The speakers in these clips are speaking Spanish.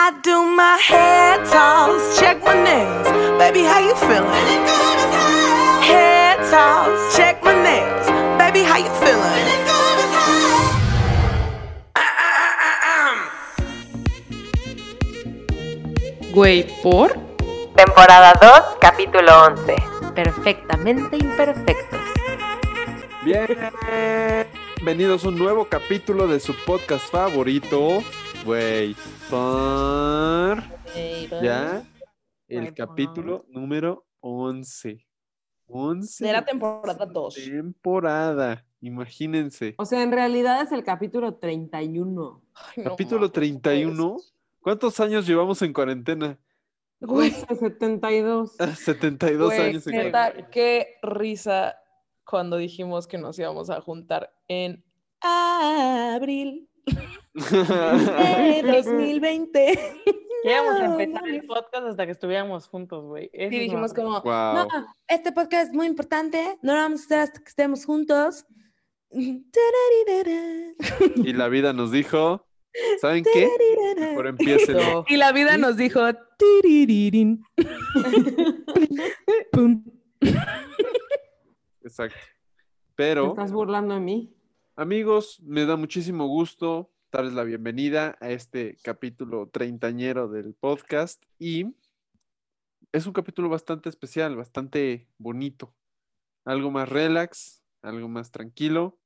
I do my hair toss, check my nails. Baby, how you feeling? Hair toss, check my nails. Baby, how you feeling? Güey, ¿por? Temporada 2, capítulo 11. Perfectamente imperfectos. Bienvenidos a un nuevo capítulo de su podcast favorito, güey. Por... Ya, el capítulo número 11. 11. De la temporada 2. temporada, imagínense. O sea, en realidad es el capítulo 31. Capítulo 31. ¿Cuántos años llevamos en cuarentena? Güey, 72. 72 Güey, años en neta, cuarentena. qué risa cuando dijimos que nos íbamos a juntar en abril de 2020. Que íbamos a No, empezar no, el podcast hasta que estuviéramos juntos, güey. Es dijimos como, Wow. no, este podcast es muy importante, no lo vamos a hacer hasta que estemos juntos. Y la vida nos dijo, ¿saben qué? Mejor empiecen. No. Y la vida nos dijo. Exacto. ¿Te Pero, estás burlando de mí? Amigos, me da muchísimo gusto darles la bienvenida a este capítulo treintañero del podcast y es un capítulo bastante especial, bastante bonito, algo más relax, algo más tranquilo,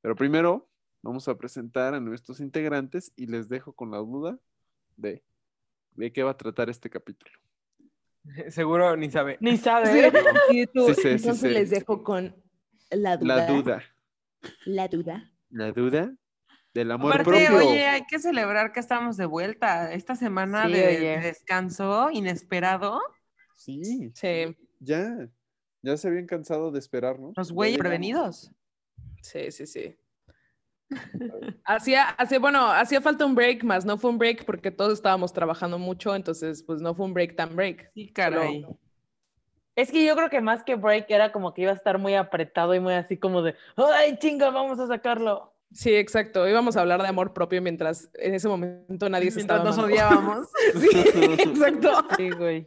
pero primero vamos a presentar a nuestros integrantes y les dejo con la duda de, de qué va a tratar este capítulo. Seguro ni sabe. Ni sabe. Sí sí entonces les dejo con la duda. La duda, La duda. la duda del amor Aparte, propio. oye, hay que celebrar que estamos de vuelta. Esta semana Sí, de, descanso inesperado. Sí, Sí, ya, ya se habían cansado de esperarnos. Los Ya güeyes prevenidos. sí, sí, sí. Hacía, hacía, bueno, hacía falta un break, más no fue un break porque todos estábamos trabajando mucho, entonces pues no fue un break tan break. Sí, caray. Es que yo creo que más que break era como que iba a estar muy apretado y muy así como de, ay, chinga, vamos a sacarlo. Sí, exacto. Íbamos a hablar de amor propio mientras en ese momento nadie se Mientras estaba nos odiábamos. Sí, exacto. Sí, güey.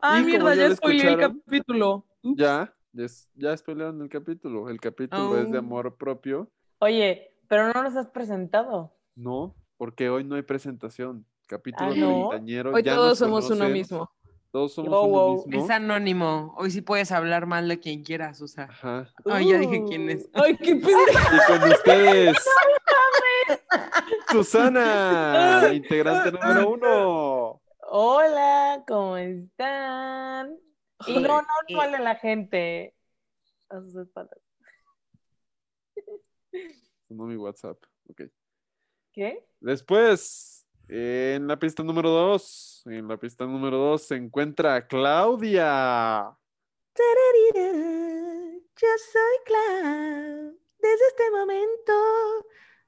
Ay, mierda, ya ya el capítulo. Ya, ya, ya spoilearon el capítulo. El capítulo es de Oh. amor propio. Oye, pero no nos has presentado. No, porque hoy no hay presentación. Capítulo Ah, ¿no? Hoy ya todos somos uno mismo. Todos somos Wow, uno wow. mismo. Es anónimo. Hoy sí puedes hablar mal de quien quieras, Susa. Ajá. Ay, ya dije quién es. Ay, qué pendejo. Y con ustedes, Susana, integrante número uno. Hola, ¿cómo están? Y no, no no vale la gente a sus espaldas. No mi WhatsApp. Ok. ¿Qué? Después, en la pista número dos, en la pista número dos se encuentra Claudia. Yo soy Clau. Desde este momento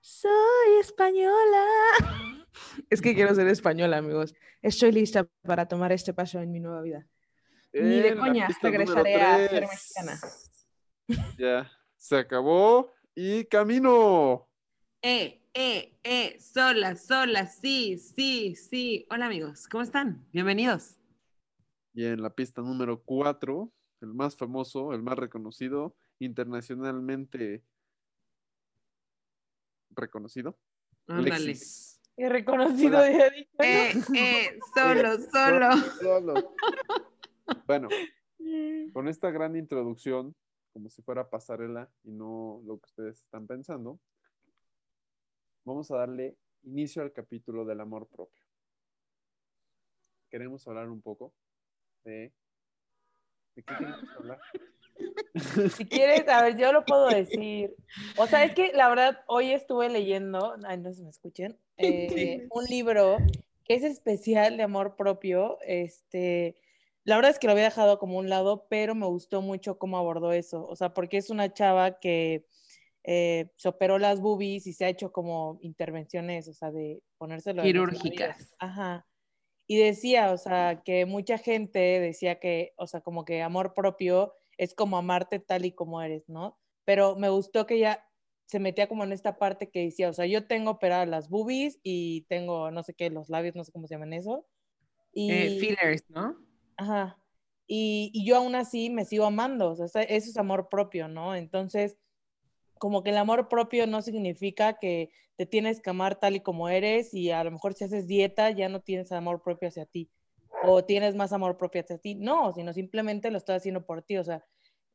soy española. Es que quiero ser española, amigos. Estoy lista para tomar este paso en mi nueva vida. Ni de En coña regresaré a ser mexicana. Ya, se acabó y camino. Eh, eh, eh, sola, sola, sí, sí, sí. Hola amigos, ¿cómo están? Bienvenidos. Y en la pista número 4, el más famoso, el más reconocido, internacionalmente reconocido. Ándale. Alexis. Y reconocido Hola. ya dije. Eh, eh, solo, solo. Solo. Bueno, con esta gran introducción, como si fuera pasarela y no lo que ustedes están pensando, vamos a darle inicio al capítulo del amor propio. Queremos hablar un poco de... ¿De qué queremos hablar? Si quieres, a ver, yo lo puedo decir. O sea, es que la verdad, hoy estuve leyendo, ay, no se me escuchen, eh, un libro que es especial de amor propio. Este, la verdad es que lo había dejado como un lado, pero me gustó mucho cómo abordó eso. O sea, porque es una chava que eh, se operó las boobies y se ha hecho como intervenciones, o sea, de ponérselo. Quirúrgicas. Ajá. Y decía, o sea, que mucha gente decía que, o sea, como que amor propio es como amarte tal y como eres, ¿no? Pero me gustó que ella se metía como en esta parte que decía, o sea, yo tengo operadas las boobies y tengo, no sé qué, los labios, no sé cómo se llaman eso. Y, Eh, fillers, ¿no? Ajá. Y, y yo aún así me sigo amando, o sea, eso es amor propio, ¿no? Entonces, como que el amor propio no significa que te tienes que amar tal y como eres y a lo mejor si haces dieta ya no tienes amor propio hacia ti o tienes más amor propio hacia ti. No, sino simplemente lo estás haciendo por ti, o sea,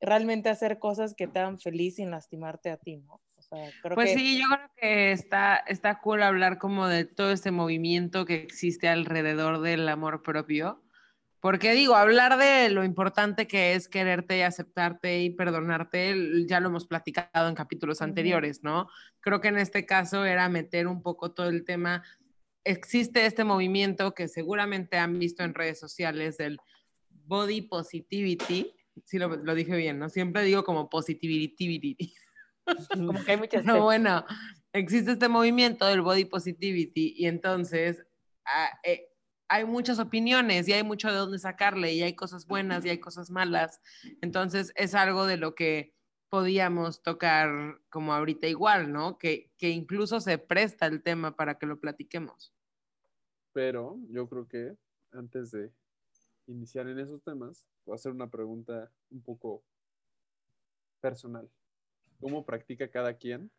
realmente hacer cosas que te hagan feliz sin lastimarte a ti, ¿no? O sea, creo Pues que... sí, yo creo que está, está cool hablar como de todo este movimiento que existe alrededor del amor propio. Porque digo, hablar de lo importante que es quererte y aceptarte y perdonarte, ya lo hemos platicado en capítulos anteriores, ¿no? Creo que en este caso era meter un poco todo el tema. Existe este movimiento que seguramente han visto en redes sociales del body positivity. Sí, lo, lo dije bien, ¿no? Siempre digo como positivity. Como que hay muchas... No, bueno, existe este movimiento del body positivity y entonces ah, eh, hay muchas opiniones y hay mucho de dónde sacarle y hay cosas buenas y hay cosas malas. Entonces es algo de lo que podíamos tocar como ahorita igual, ¿no? Que, que incluso se presta el tema para que lo platiquemos. Pero yo creo que antes de iniciar en esos temas, voy a hacer una pregunta un poco personal. ¿Cómo practica cada quien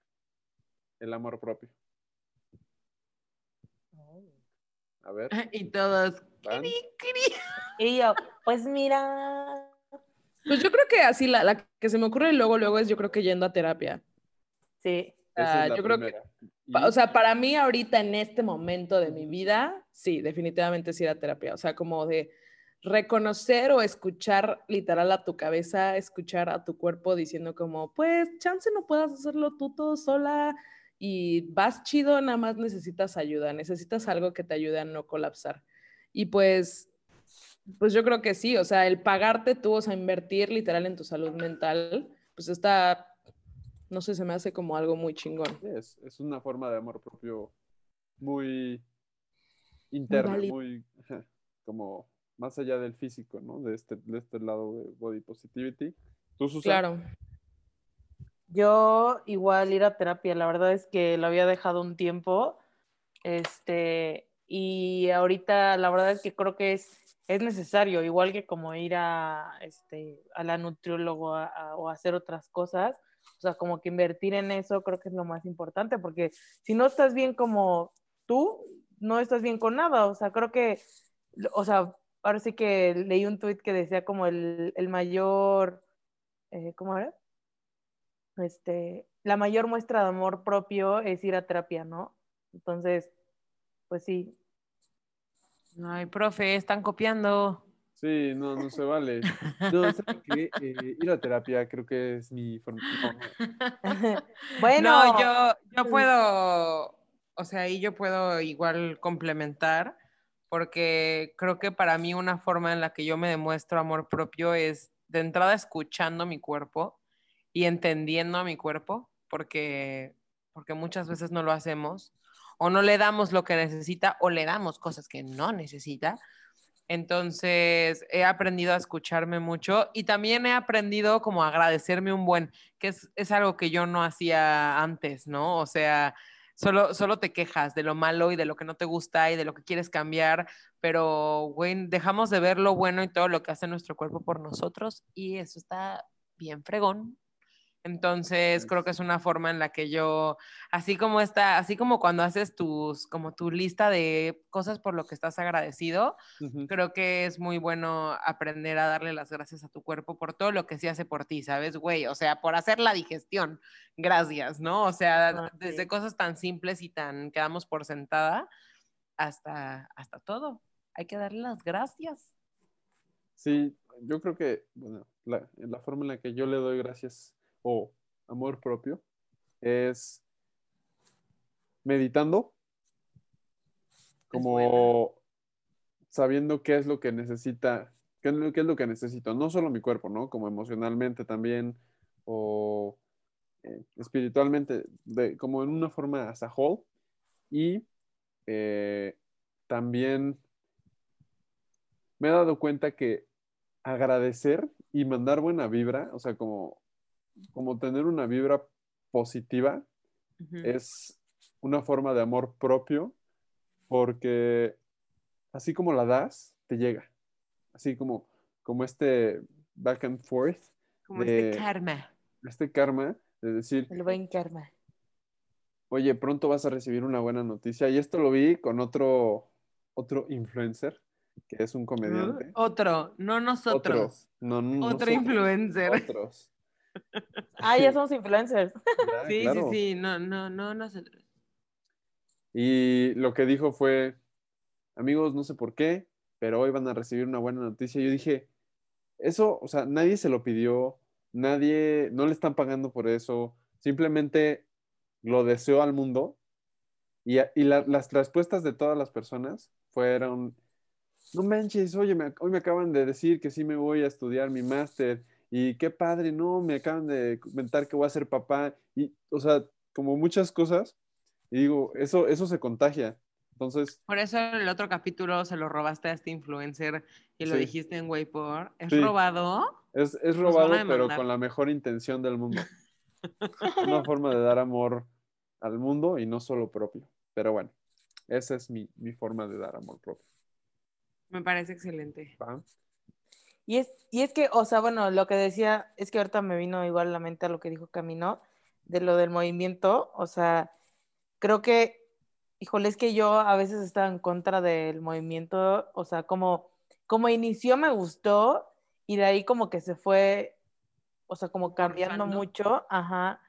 el amor propio? A ver, Y todos. "Cri, cri". Y yo, pues mira... Pues yo creo que así la, la que se me ocurre luego, luego es yo creo que yendo a terapia. Sí, Ah, yo creo que- primera. Pa- Y- O sea, para mí ahorita en este momento de mi vida, sí, definitivamente es ir a terapia. O sea, como de reconocer o escuchar literal a tu cabeza, escuchar a tu cuerpo diciendo como, pues, chance no puedas hacerlo tú todo sola y vas chido, nada más necesitas ayuda, necesitas algo que te ayude a no colapsar. Y pues, pues yo creo que sí, o sea, el pagarte tú, o sea, invertir literal en tu salud mental, pues está, no sé, se me hace como algo muy chingón. es, es una forma de amor propio muy interna, muy, ajá, como más allá del físico, ¿no? De este, de este lado de body positivity. ¿Tú, Susana? Claro. Yo igual ir a terapia, la verdad es que lo había dejado un tiempo, este, y ahorita la verdad es que creo que es, es necesario, igual que como ir a, este, a la nutriólogo o hacer otras cosas, o sea, como que invertir en eso creo que es lo más importante, porque si no estás bien como tú, no estás bien con nada, o sea, creo que, o sea, ahora sí que leí un tuit que decía como el, el mayor, eh, ¿cómo era? Este, la mayor muestra de amor propio es ir a terapia, ¿no? Entonces, pues sí. Ay, profe, están copiando. Sí, no, no se vale. No, ¿saben qué? Eh, ir a terapia creo que es mi forma. no, bueno, No, yo, yo puedo, o sea, ahí yo puedo igual complementar, porque creo que para mí una forma en la que yo me demuestro amor propio es de entrada escuchando mi cuerpo y entendiendo a mi cuerpo, porque, porque muchas veces no lo hacemos, o no le damos lo que necesita, o le damos cosas que no necesita. Entonces he aprendido a escucharme mucho y también he aprendido como agradecerme un buen, que es, es algo que yo no hacía antes, ¿no? O sea, solo, solo te quejas de lo malo y de lo que no te gusta y de lo que quieres cambiar, pero, güey, dejamos de ver lo bueno y todo lo que hace nuestro cuerpo por nosotros y eso está bien fregón. Entonces, creo que es una forma en la que yo, así como está, así como cuando haces tus, como tu lista de cosas por lo que estás agradecido, creo que es muy bueno aprender a darle las gracias a tu cuerpo por todo lo que sí hace por ti, ¿sabes, güey? O sea, por hacer la digestión, gracias, ¿no? O sea, Ah, desde cosas tan simples y tan que damos por sentada hasta, hasta todo. Hay que darle las gracias. Sí, yo creo que, bueno, la, la forma en la que yo le doy gracias o amor propio es meditando, como sabiendo qué es lo que necesita, qué es lo, qué es lo que necesito, no solo mi cuerpo, ¿no? Como emocionalmente también o eh, espiritualmente, de, como en una forma as a whole. Y eh, también me he dado cuenta que agradecer y mandar buena vibra, o sea, como, como tener una vibra positiva es una forma de amor propio porque así como la das, te llega. Así como, como este back and forth, Como de- este karma. este karma de decir, El buen karma. oye, pronto vas a recibir una buena noticia. Y esto lo vi con otro, otro influencer, que es un comediante. Otro, no nosotros. Otro, no, no Otro nosotros, influencer. Otros. Ah, ya somos influencers. Sí, claro. sí, sí, no, no, no nosotros. Y lo que dijo fue, amigos, no sé por qué, pero hoy van a recibir una buena noticia. Yo dije, eso, o sea, nadie se lo pidió, nadie, no le están pagando por eso, simplemente lo deseó al mundo. Y, y la- las respuestas de todas las personas fueron, no manches, oye, me- hoy me acaban de decir que sí me voy a estudiar mi máster y qué padre, no, me acaban de comentar que voy a ser papá y, o sea, como muchas cosas. Y digo, eso, eso se contagia. Entonces, Por eso en el otro capítulo se lo robaste a este influencer y lo Sí. dijiste en Waypor. ¿Es Sí. robado? es, es a robado, pero con la mejor intención del mundo. Una forma de dar amor al mundo y no solo propio. Pero bueno, esa es mi, mi forma de dar amor propio. Me parece excelente. ¿va? Y es, y es que, o sea, bueno, lo que decía, es que ahorita me vino igual a la mente a lo que dijo Camino, de lo del movimiento, o sea, creo que, híjole, es que yo a veces estaba en contra del movimiento, o sea, como, como inició me gustó y de ahí como que se fue, o sea, como cambiando mucho, ajá,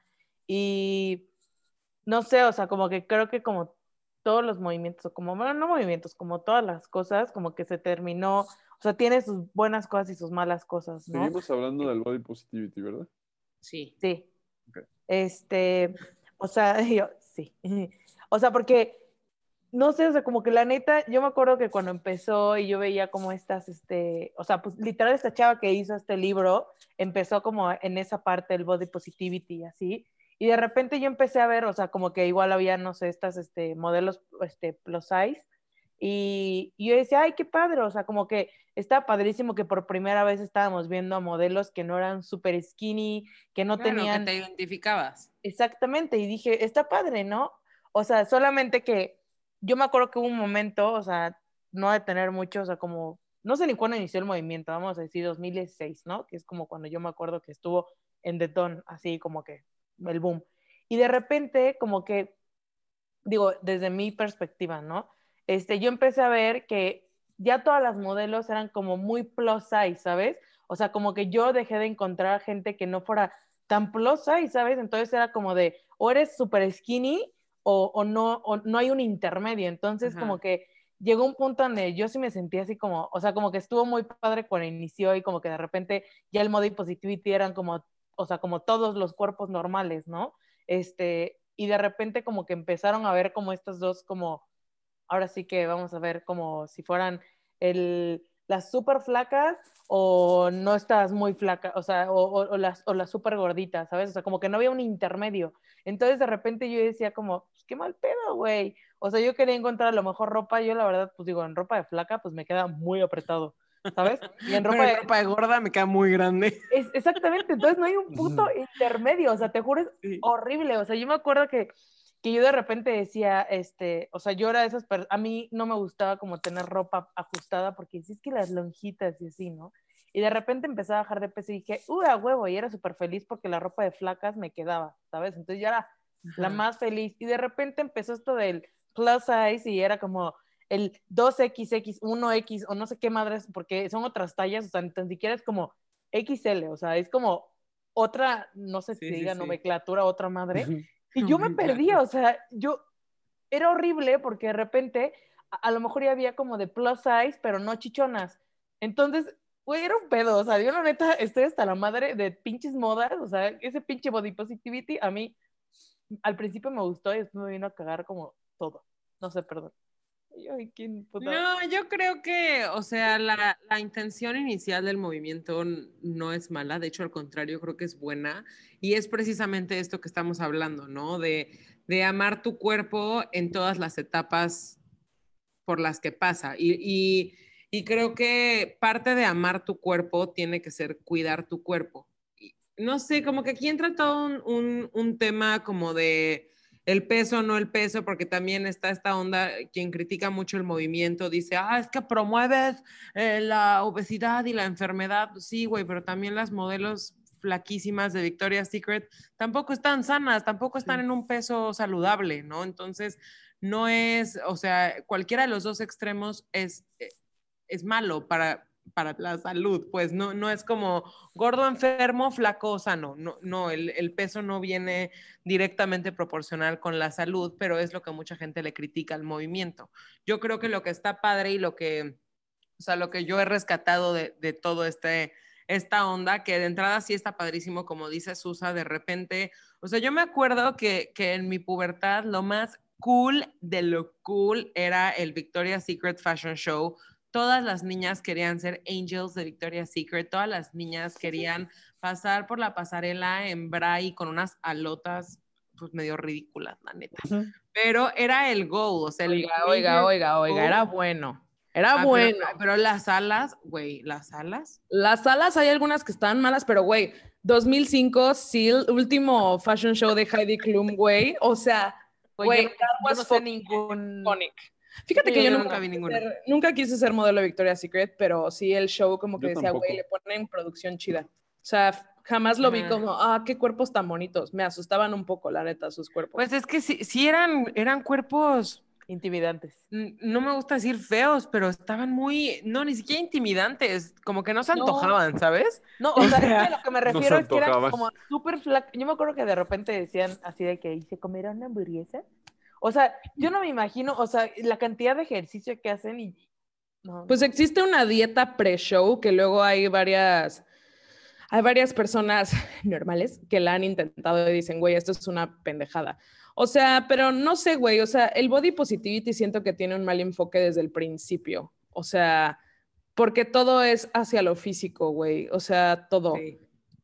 y no sé, o sea, como que creo que como todos los movimientos, o como, bueno, no movimientos, como todas las cosas, como que se terminó, o sea, tiene sus buenas cosas y sus malas cosas, ¿no? Seguimos hablando del body positivity, ¿verdad? Sí. Sí. Este, o sea, yo, sí. O sea, porque, no sé, o sea, como que la neta, yo me acuerdo que cuando empezó y yo veía como estas, este, o sea, pues literal esta chava que hizo este libro, empezó como en esa parte del body positivity y así, y de repente yo empecé a ver, o sea, como que igual había, no sé, estas, este, modelos, este, plus size, y, y yo decía, ay, qué padre, o sea, como que está padrísimo que por primera vez estábamos viendo a modelos que no eran súper skinny, que no Claro, tenían... que te identificabas. Exactamente, y dije, está padre, ¿no? O sea, solamente que yo me acuerdo que hubo un momento, o sea, no de tener mucho, o sea, como, no sé ni cuándo inició el movimiento, vamos a decir 2016, ¿no? Que es como cuando yo me acuerdo que estuvo en Detón, así como que el boom. Y de repente, como que, digo, desde mi perspectiva, ¿no? Este, yo empecé a ver que ya todas las modelos eran como muy plus size, ¿sabes? O sea, como que yo dejé de encontrar gente que no fuera tan plus size, ¿sabes? Entonces era como de, o eres súper skinny o, o no, o no hay un intermedio. Entonces, Ajá. como que llegó un punto donde yo sí me sentía así como, o sea, como que estuvo muy padre cuando inició y como que de repente ya el body positivity eran como, o sea, como todos los cuerpos normales, ¿no? Este, y de repente como que empezaron a ver como estas dos como, ahora sí que vamos a ver como si fueran el, las súper flacas o no estás muy flaca, o sea, o, o- o las, o las súper gorditas, ¿sabes? O sea, como que no había un intermedio. Entonces de repente yo decía como, pues qué mal pedo, güey. O sea, yo quería encontrar a lo mejor ropa, yo la verdad, pues digo, en ropa de flaca, pues me queda muy apretado, ¿sabes? Y en ropa Pero de, en ropa de gorda me queda muy grande. es, exactamente, entonces no hay un puto intermedio, o sea, te juro, es Sí. horrible, o sea, yo me acuerdo que, que yo de repente decía, este, o sea, yo era de esas personas, a mí no me gustaba como tener ropa ajustada porque decís que las lonjitas y así, ¿no? Y de repente empecé a bajar de peso y dije, ¡uh, a huevo! Y era súper feliz porque la ropa de flacas me quedaba, ¿sabes? Entonces ya era la más feliz. Y de repente empezó esto del plus size y era como el 2XX, 1X o no sé qué madres, porque son otras tallas, o sea, ni tan siquiera es como XL, o sea, es como otra, no sé si Sí, diga sí. nomenclatura, otra madre. Y yo me perdía, o sea, yo era horrible porque de repente a, a lo mejor ya había como de plus size, pero no chichonas. Entonces, güey, era un pedo, o sea, yo la neta estoy hasta la madre de pinches modas, o sea, ese pinche body positivity a mí al principio me gustó y después me vino a cagar como todo. No sé, perdón. No, yo creo que, o sea, la, la intención inicial del movimiento no es mala, de hecho, al contrario, creo que es buena. Y es precisamente esto que estamos hablando, ¿no? De, de amar tu cuerpo en todas las etapas por las que pasa. Y, y- y creo que parte de amar tu cuerpo tiene que ser cuidar tu cuerpo. No sé, como que aquí entra todo un, un- un tema como de el peso, no el peso, porque también está esta onda, quien critica mucho el movimiento, dice, ah, es que promueves eh, la obesidad y la enfermedad. Sí, güey, pero también las modelos flaquísimas de Victoria's Secret tampoco están sanas, tampoco están en un peso saludable, ¿no? Entonces, no es, o sea, cualquiera de los dos extremos es, eh, es malo para, para la salud, pues no, no es como gordo enfermo, flaco sano, no, no el, el peso no viene directamente proporcional con la salud, pero es lo que mucha gente le critica al movimiento. Yo creo que lo que está padre y lo que, o sea, lo que yo he rescatado de, de todo este, esta onda, que de entrada sí está padrísimo, como dice Susa, de repente, o sea, yo me acuerdo que, que en mi pubertad lo más cool de lo cool era el Victoria's Secret Fashion Show. Todas las niñas querían ser angels de Victoria's Secret, todas las niñas querían pasar por la pasarela en Bray con unas alotas pues medio ridículas, la neta. Pero era el goal, o sea, el Oiga, oiga, oiga, oiga, era bueno. Era Ah, bueno. Pero, las alas, güey, las alas. Las salas hay algunas que están malas, pero güey, 2005, Seal, último fashion show de Heidi Klum, güey. O sea, Güey, no- sé ningún. iconic. Fíjate Sí, que yo, yo nunca, nunca vi ninguna. ser- nunca quise ser modelo de Victoria's Secret, pero sí el show como que Yo decía, güey, le ponen producción chida. O sea, jamás lo vi como, ah, qué cuerpos tan bonitos. Me asustaban un poco, la neta, sus cuerpos. Pues es que sí, sí eran, eran cuerpos, Intimidantes. no me gusta decir feos, pero estaban muy, no, ni siquiera intimidantes, como que no se No. antojaban, ¿sabes? No, o sea, es que a lo que me refiero es que eran como súper flacos. Yo me acuerdo que de repente decían así de que, ¿y se comerán una hamburguesa? O sea, yo no me imagino, o sea, la cantidad de ejercicio que hacen y... No, Pues existe una dieta pre-show que luego hay varias, hay varias personas normales que la han intentado y dicen, güey, esto es una pendejada. O sea, pero no sé, güey, o sea, el body positivity siento que tiene un mal enfoque desde el principio. O sea, porque todo es hacia lo físico, güey. O sea, todo. Sí.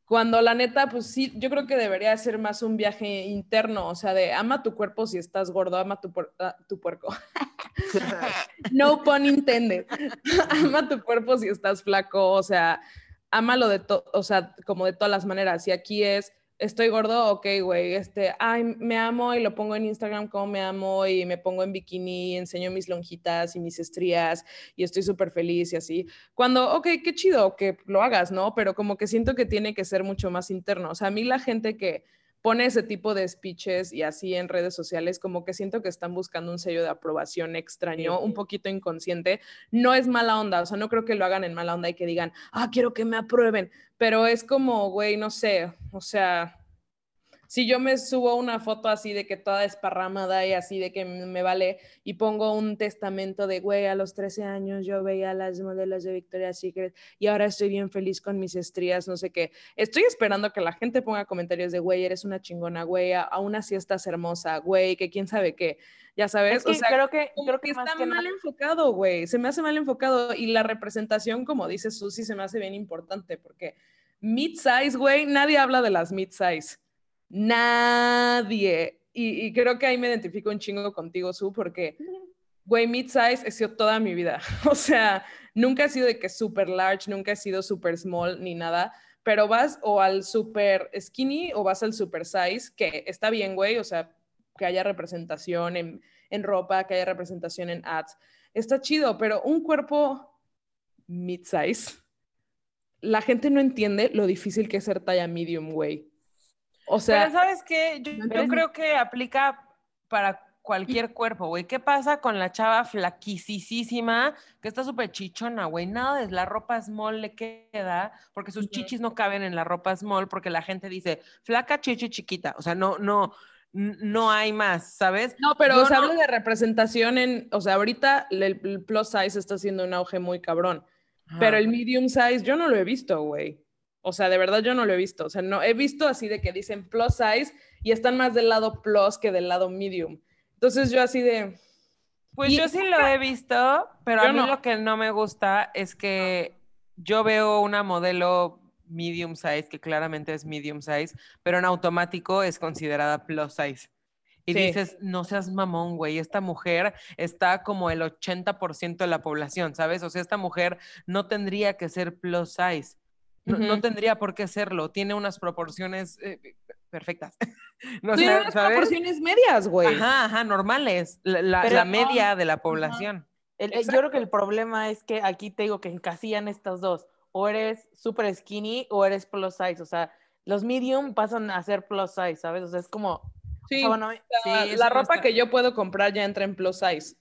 Cuando la neta, pues sí, yo creo que debería ser más un viaje interno, o sea, de ama tu cuerpo si estás gordo, ama tu, ah, tu puerco. no pun intended. ama tu cuerpo si estás flaco, o sea, ámalo de todo, o sea, como de todas las maneras. Y aquí es, estoy gordo, ok, güey, este, ay, me amo y lo pongo en Instagram como me amo y me pongo en bikini, enseño mis lonjitas y mis estrías y estoy súper feliz y así. Cuando, ok, qué chido que lo hagas, ¿no? Pero como que siento que tiene que ser mucho más interno. O sea, a mí la gente que pone ese tipo de speeches y así en redes sociales, como que siento que están buscando un sello de aprobación extraño, un poquito inconsciente. No es mala onda, o sea, no creo que lo hagan en mala onda y que digan, ah, quiero que me aprueben, pero es como, güey, no sé, o sea, si yo me subo una foto así de que toda esparramada y así de que me vale y pongo un testamento de, güey, a los 13 años yo veía a las modelos de Victoria's Secret y ahora estoy bien feliz con mis estrías, no sé qué. Estoy esperando que la gente ponga comentarios de, güey, eres una chingona, güey, a- aún así estás hermosa, güey, que quién sabe qué. Ya sabes, es que o sea, creo que, como creo que que más está que mal enfocado, güey. Se me hace mal enfocado. Y la representación, como dice Susi, se me hace bien importante porque mid-size, güey, nadie habla de las mid-size. Nadie. Y, creo que ahí me identifico un chingo contigo, Su, porque, güey, mid-size he sido toda mi vida. O sea, nunca he sido de que super large, nunca he sido super small ni nada. Pero vas o al super skinny o vas al super size, que está bien, güey. O sea, que haya representación en, en ropa, que haya representación en ads. Está chido, pero un cuerpo mid-size, la gente no entiende lo difícil que es ser talla medium, güey. O sea, Pero ¿sabes qué? Yo, creo que aplica para cualquier cuerpo, güey. ¿Qué pasa con la chava flaquisísima que está súper chichona, güey? Nada de la ropa small le queda porque sus chichis no caben en la ropa small porque la gente dice flaca, chichi, chiquita. O sea, no, no, no hay más, ¿sabes? no, pero yo se no- habla de representación en, o sea, ahorita el, el plus size está haciendo un auge muy cabrón, pero el medium size yo no lo he visto, güey. O sea, de verdad yo no lo he visto. O sea, no he visto así de que dicen plus size y están más del lado plus que del lado medium. Entonces yo así de, Pues Y- yo sí lo he visto, pero a mí no. lo que no me gusta es que yo veo una modelo medium size, que claramente es medium size, pero en automático es considerada plus size. Y Sí. dices, no seas mamón, güey, esta mujer está como el 80% de la población, ¿sabes? O sea, esta mujer no tendría que ser plus size. No, tendría por qué serlo. Tiene unas proporciones eh, perfectas. No, Tiene sea, unas ¿sabes? proporciones medias, güey. Ajá, ajá, normales. La, la- Pero la no, media de la población. El- el- yo creo que el problema es que aquí te digo que encasillan estas dos. O eres super skinny o eres plus size. O sea, los medium pasan a ser plus size, ¿sabes? O sea, es como. o Sí, sea, bueno, la, Sí, ropa está- que yo puedo comprar ya entra en plus size.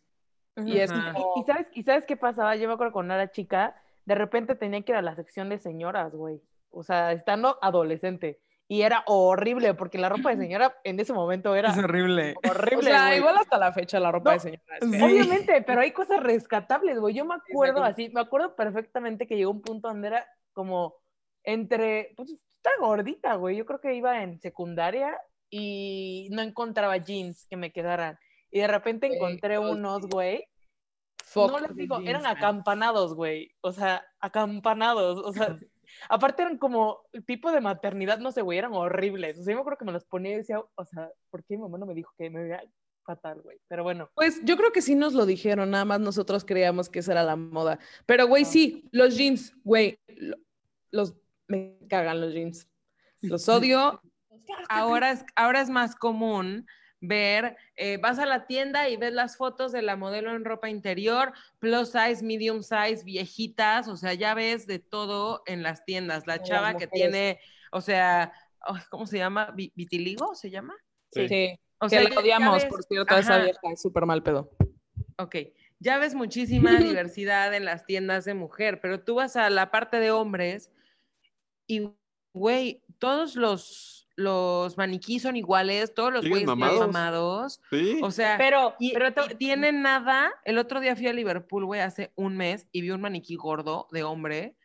Y es como- ¿Y, y sabes, ¿Y sabes qué pasaba? Yo me acuerdo cuando era chica, de repente tenía que ir a la sección de señoras, güey. O sea, estando adolescente. Y era horrible, porque la ropa de señora en ese momento era Es horrible. O horrible, sea, güey. igual hasta la fecha la ropa No, de señora es fea. sí. Obviamente, pero hay cosas rescatables, güey. Yo me acuerdo así, me acuerdo perfectamente que llegó un punto donde era como entre, pues está gordita, güey. Yo creo que iba en secundaria y no encontraba jeans que me quedaran. Y de repente encontré unos, güey. Fuck No les digo, jeans, eran acampanados, güey. O sea, acampanados. O sea, aparte eran como tipo de maternidad, no sé, güey, eran horribles. O sea, yo me acuerdo que me los ponía y decía, o sea, ¿por qué mi mamá no me dijo que me veía fatal, güey? Pero bueno. Pues yo creo que sí nos lo dijeron, nada más nosotros creíamos que esa era la moda. Pero, güey, sí, los jeans, güey, lo- los, me cagan los jeans. Los odio. Ahora es, ahora es más común ver, eh, vas a la tienda y ves las fotos de la modelo en ropa interior, plus size, medium size, viejitas, o sea, ya ves de todo en las tiendas. La chava que tiene, o sea, ¿cómo se llama? Vi- ¿Vitiligo se llama? Sí. Sí, O que sea, la ya- ya odiamos, ves- por cierto, esa vieja, es súper mal pedo. Ok, ya ves muchísima diversidad en las tiendas de mujer, pero tú vas a la parte de hombres y, güey, todos los, los maniquís son iguales, todos los ¿Siguen güeyes están mamados? mamados. Sí. O sea, Pero, y, pero y tienen nada. El otro día fui a Liverpool, güey, hace un mes y vi un maniquí gordo de hombre.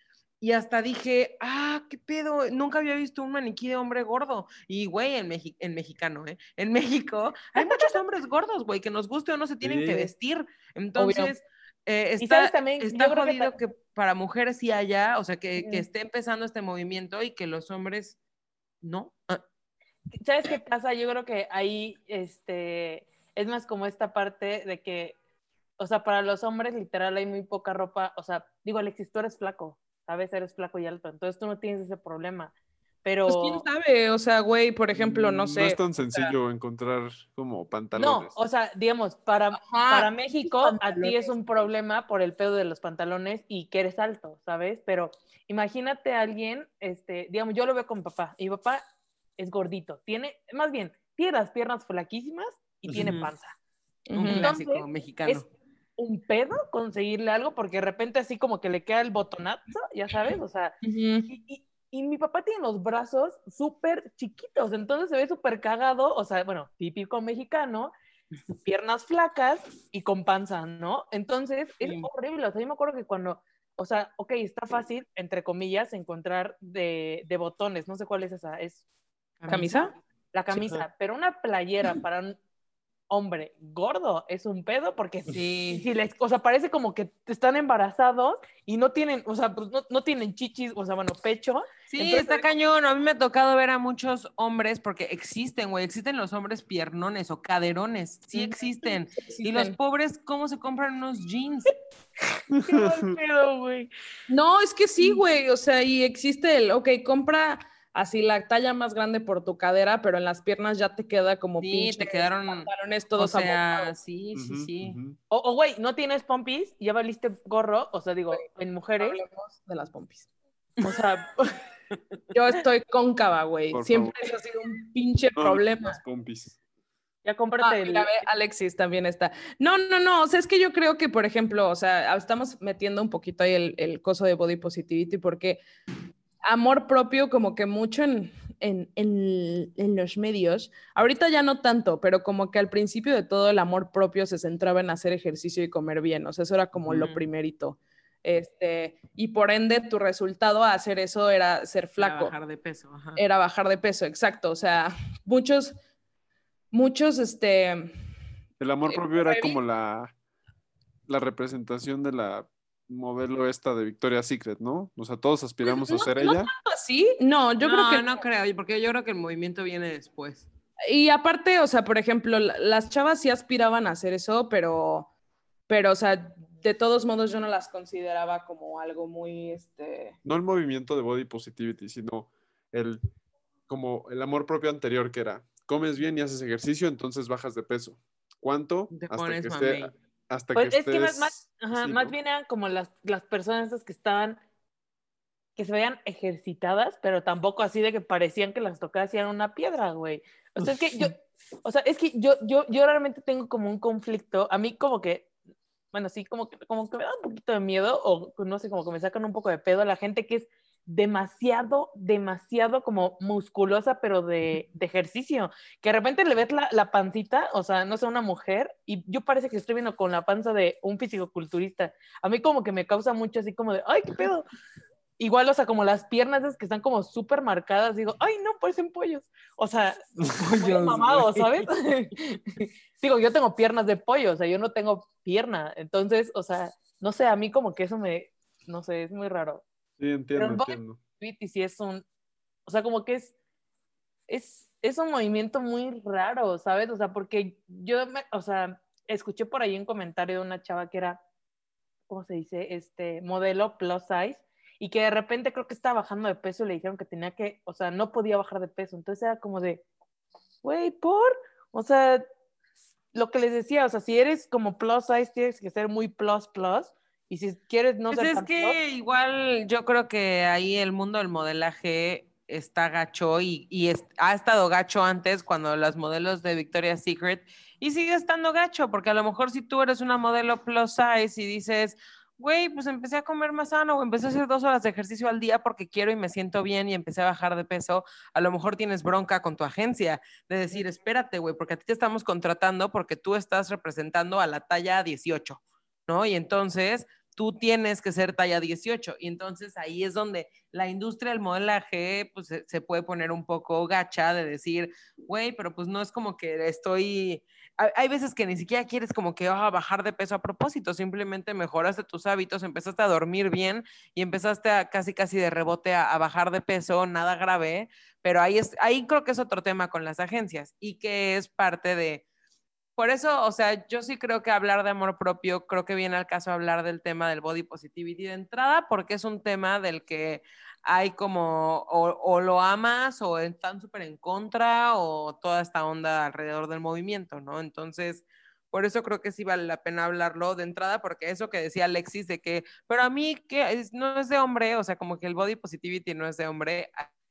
Y hasta dije, ah, qué pedo, nunca había visto un maniquí de hombre gordo. Y, güey, en, Mexi- en mexicano, ¿eh? En México hay muchos hombres gordos, güey, que nos guste o no se tienen que vestir. Entonces, eh, está, también, está que jodido que, para mujeres sí haya, o sea, que, que esté empezando este movimiento y que los hombres no. ¿Sabes qué pasa? Yo creo que ahí este, es más como esta parte de que, o sea, para los hombres literal hay muy poca ropa, o sea, digo, Alexis, tú eres flaco, ¿sabes? Eres flaco y alto, entonces tú no tienes ese problema. Pero Pues quién sabe, o sea, güey, por ejemplo, no Mm, sé. No es tan sencillo encontrar como no, pantalones. o sea, digamos, para, Ajá, para México a ti es un problema por el pedo de los pantalones y que eres alto, ¿sabes? Pero imagínate a alguien, este, digamos, yo lo veo con mi papá, y mi papá es gordito, tiene, más bien, tiene las piernas flaquísimas y tiene panza. un clásico Entonces, mexicano. es un pedo conseguirle algo porque de repente así como que le queda el botonazo, ya sabes, o sea, y, y- y mi papá tiene los brazos súper chiquitos, entonces se ve súper cagado, o sea, bueno, típico mexicano, piernas flacas y con panza, ¿no? Entonces es Sí. horrible, o sea, yo me acuerdo que cuando, o sea, ok, está fácil, entre comillas, encontrar de, de botones, no sé cuál es esa, es ¿Camisa? la camisa, pero una playera para un hombre gordo es un pedo porque Sí. si les, o sea, parece como que están embarazados y no tienen, o sea, pues no, no tienen chichis, o sea, bueno, pecho. Sí, Entonces- está cañón. A mí me ha tocado ver a muchos hombres, porque existen, güey, existen los hombres piernones o caderones, sí existen. Y los pobres, ¿cómo se compran unos jeans? Qué mal pedo, güey. No, es que sí, güey, o sea, y existe el, ok, compra así la talla más grande por tu cadera, pero en las piernas ya te queda como Sí, pinche te quedaron, pantalones o todos sea, amontonados. sí, sí, sí. O, o, güey, no tienes pompis, ya valiste gorro, o sea, digo, en mujeres, Hablemos de las pompis. o sea, Yo estoy cóncava, güey. Siempre favor. eso ha sido un pinche No, problema. las pompis. ya Ah, cómprate el... mira, ve, Alexis también está. No, no, no, o sea, es que yo creo que, por ejemplo, o sea, estamos metiendo un poquito ahí el, el coso de body positivity porque amor propio como que mucho en, en, en- en los medios, ahorita ya no tanto, pero como que al principio de todo el amor propio se centraba en hacer ejercicio y comer bien, o sea, eso era como lo primerito. Este, y por ende tu resultado a hacer eso era ser flaco bajar de peso, ajá. era bajar de peso, exacto. O sea, muchos, muchos, este, El amor Eh, propio era como la, la representación de la modelo esta de Victoria's Secret, ¿no? O sea, todos aspiramos a no- ser no ella. así, no, yo no, creo que no creo, porque yo creo que el movimiento viene después. Y aparte, o sea, por ejemplo, la- las chavas sí aspiraban a hacer eso, pero, pero, o sea, de todos modos yo no las consideraba como algo muy, este... No el movimiento de body positivity, sino el como el amor propio anterior que era comes bien y haces ejercicio, entonces bajas de peso. ¿Cuánto? Te hasta pones que esté. Hasta Pues que es que más, más, ajá, sí, más ¿no? bien eran como las, las personas esas que estaban, que se veían ejercitadas, pero tampoco así de que parecían que las tocadas hacían una piedra, güey. O sea, es que yo, o sea, es que yo, yo, yo realmente tengo como un conflicto, a mí como que, bueno, sí, como que, como que me da un poquito de miedo, o no sé, como que me sacan un poco de pedo la gente que es demasiado, demasiado como musculosa, pero de, de ejercicio. Que de repente le ves la, la pancita, o sea, no sé, una mujer, y yo parece que estoy viendo con la panza de un fisicoculturista. A mí como que me causa mucho así como de, ay, qué pedo. Igual, o sea, como las piernas esas que están como súper marcadas, digo, ay, no, parecen pollos. O sea, Pollos, mamado, güey. ¿sabes? digo, yo tengo piernas de pollo, o sea, yo no tengo pierna. Entonces, o sea, no sé, a mí como que eso me, no sé, es muy raro. Sí, entiendo, body- entiendo. sí es un, o sea, como que es, es, es un movimiento muy raro, ¿sabes? O sea, porque yo, me, o sea, escuché por ahí un comentario de una chava que era, ¿cómo se dice? Este, modelo plus size, y que de repente creo que estaba bajando de peso y le dijeron que tenía que, o sea, no podía bajar de peso. Entonces era como de, güey, ¿por? O sea, lo que les decía, o sea, si eres como plus size, tienes que ser muy plus plus, y si quieres no Pues ser es que igual yo creo que ahí el mundo del modelaje está gacho y, y es- ha estado gacho antes cuando las modelos de Victoria's Secret y sigue estando gacho porque a lo mejor si tú eres una modelo plus size y dices, güey, pues empecé a comer más sano o empecé a hacer dos horas de ejercicio al día porque quiero y me siento bien y empecé a bajar de peso, a lo mejor tienes bronca con tu agencia de decir, espérate, güey, porque a ti te estamos contratando porque tú estás representando a la talla 18, ¿no? Y entonces tú tienes que ser talla 18. Y entonces ahí es donde la industria del modelaje pues, se, se puede poner un poco gacha de decir, güey, pero pues no es como que estoy... Hay, veces que ni siquiera quieres como que ah, bajar de peso a propósito, simplemente mejoraste tus hábitos, empezaste a dormir bien y empezaste a casi casi de rebote a, a bajar de peso, nada grave, pero ahí, es, ahí creo que es otro tema con las agencias y que es parte de, por eso, o sea, yo sí creo que hablar de amor propio, creo que viene al caso hablar del tema del body positivity de entrada, porque es un tema del que hay como, o, lo amas o están súper en contra o toda esta onda alrededor del movimiento, ¿no? Entonces, por eso creo que sí vale la pena hablarlo de entrada, porque eso que decía Alexis de que, pero a mí que no es de hombre, o sea, como que el body positivity no es de hombre,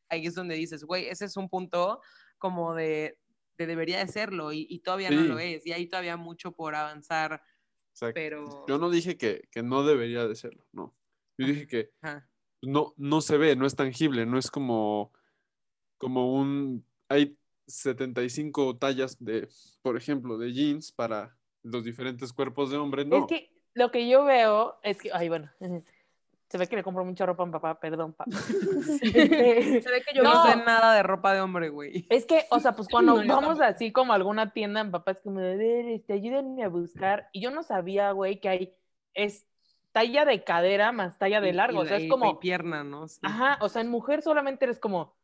ahí es donde dices, güey, ese es un punto como de, de debería de serlo y, y todavía no lo es, y hay todavía mucho por avanzar, Exacto. pero... Yo no dije que, que no debería de serlo, no. Yo dije que Ajá. no, no se ve, no es tangible, no es como, como un... Hay 75 tallas de, por ejemplo, de jeans para los diferentes cuerpos de hombre, no. Es que lo que yo veo es que, ay, bueno, se ve que le compro mucha ropa a mi papá, perdón, papá. Este, Se ve que yo no, No. sé nada de ropa de hombre, güey. es que, o sea, pues cuando No, vamos así como a alguna tienda, mi papá es como, este, ayúdenme a buscar. Y yo no sabía, güey, que hay, es talla de cadera más talla de largo. y o sea, es como, y pierna, ¿no? Sí. ajá, o sea, en mujer solamente eres como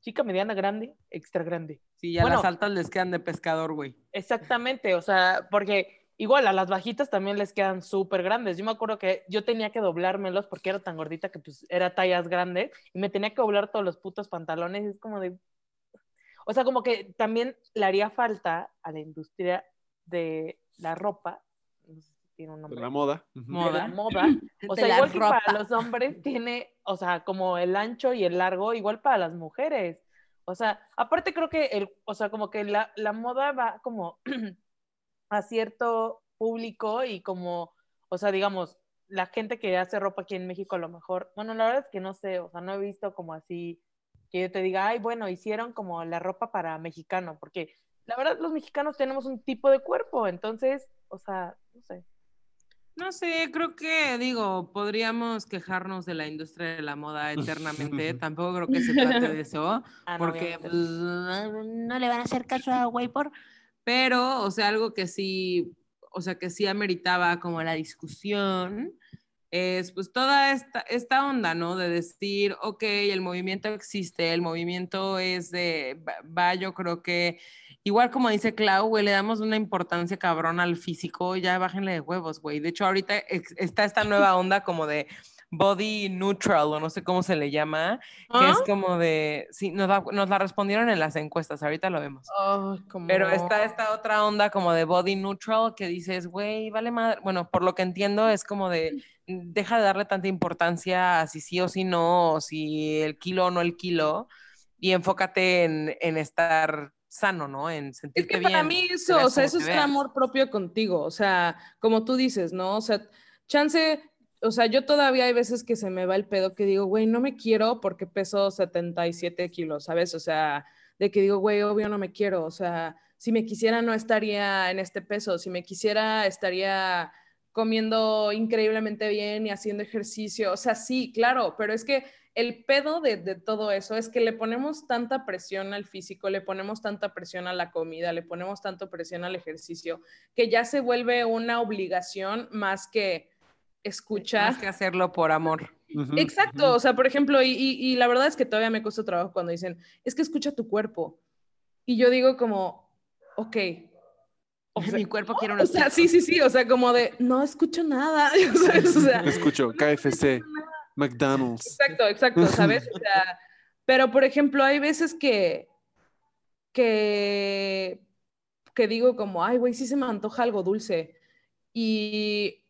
chica mediana grande, extra grande. Sí, y a Bueno. las altas les quedan de pescador, güey. Exactamente, o sea, porque igual a las bajitas también les quedan súper grandes. Yo me acuerdo que yo tenía que doblármelos porque era tan gordita que pues era tallas grandes y me tenía que doblar todos los putos pantalones. y Es como de... O sea, como que también le haría falta a la industria de la ropa, no sé si tiene un De nombre, la moda. de Moda. la moda. O De sea, igual que para los hombres tiene, o sea, como el ancho y el largo, igual para las mujeres. O sea, aparte creo que el, o sea, como que la, la moda va como a cierto público y como, o sea, digamos, la gente que hace ropa aquí en México a lo mejor, bueno, la verdad es que no sé, o sea, no he visto como así que yo te diga, ay, bueno, hicieron como la ropa para mexicano, porque la verdad los mexicanos tenemos un tipo de cuerpo, entonces, o sea, no sé. No sé, creo que, digo, podríamos quejarnos de la industria de la moda eternamente. Tampoco creo que se trate de eso, Ah, no, porque pues, no le van a hacer caso a Waypor. Pero, o sea, algo que sí, o sea, que sí ameritaba como la discusión es pues toda esta, esta onda, ¿no? De decir, ok, el movimiento existe, el movimiento es de, va- yo creo que, igual como dice Clau, güey, le damos una importancia cabrón al físico, ya bájenle de huevos, güey. De hecho, ahorita está esta nueva onda como de body neutral, o no sé cómo se le llama, que es ¿Ah? como de, sí, nos la, nos la respondieron en las encuestas, ahorita lo vemos. Como- Pero está esta otra onda como de body neutral que dices, güey, vale madre. Bueno, por lo que entiendo es como de, deja de darle tanta importancia a si sí o si no, o si el kilo o no el kilo, y enfócate en, en estar sano, ¿no? En Es sentirte que para bien. mí eso, o sea, eso es el amor propio contigo, o sea, como tú dices, ¿no? O sea, chance, o sea, yo todavía hay veces que se me va el pedo que digo, güey, no me quiero porque peso 77 kilos, ¿sabes? O sea, de que digo, güey, obvio no me quiero, o sea, si me quisiera no estaría en este peso, si me quisiera estaría comiendo increíblemente bien y haciendo ejercicio, o sea, sí, claro, pero es que el pedo de, todo eso es que le ponemos tanta presión al físico, le ponemos tanta presión a la comida, le ponemos tanta presión al ejercicio, que ya se vuelve una obligación más que escuchar. Más que hacerlo por amor. Exacto, o sea, por ejemplo, y, y- y la verdad es que todavía me cuesta trabajo cuando dicen, es que escucha tu cuerpo. Y yo digo como, ok. O sea, Mi cuerpo quiere una o sea, sí, sí, sí, o sea, como de, no escucho nada, ¿sabes? O sea, Escucho KFC, McDonald's. Exacto, exacto, ¿sabes? O sea, pero por ejemplo, hay veces que, que, que digo como, ay, güey, sí se me antoja algo dulce. Y,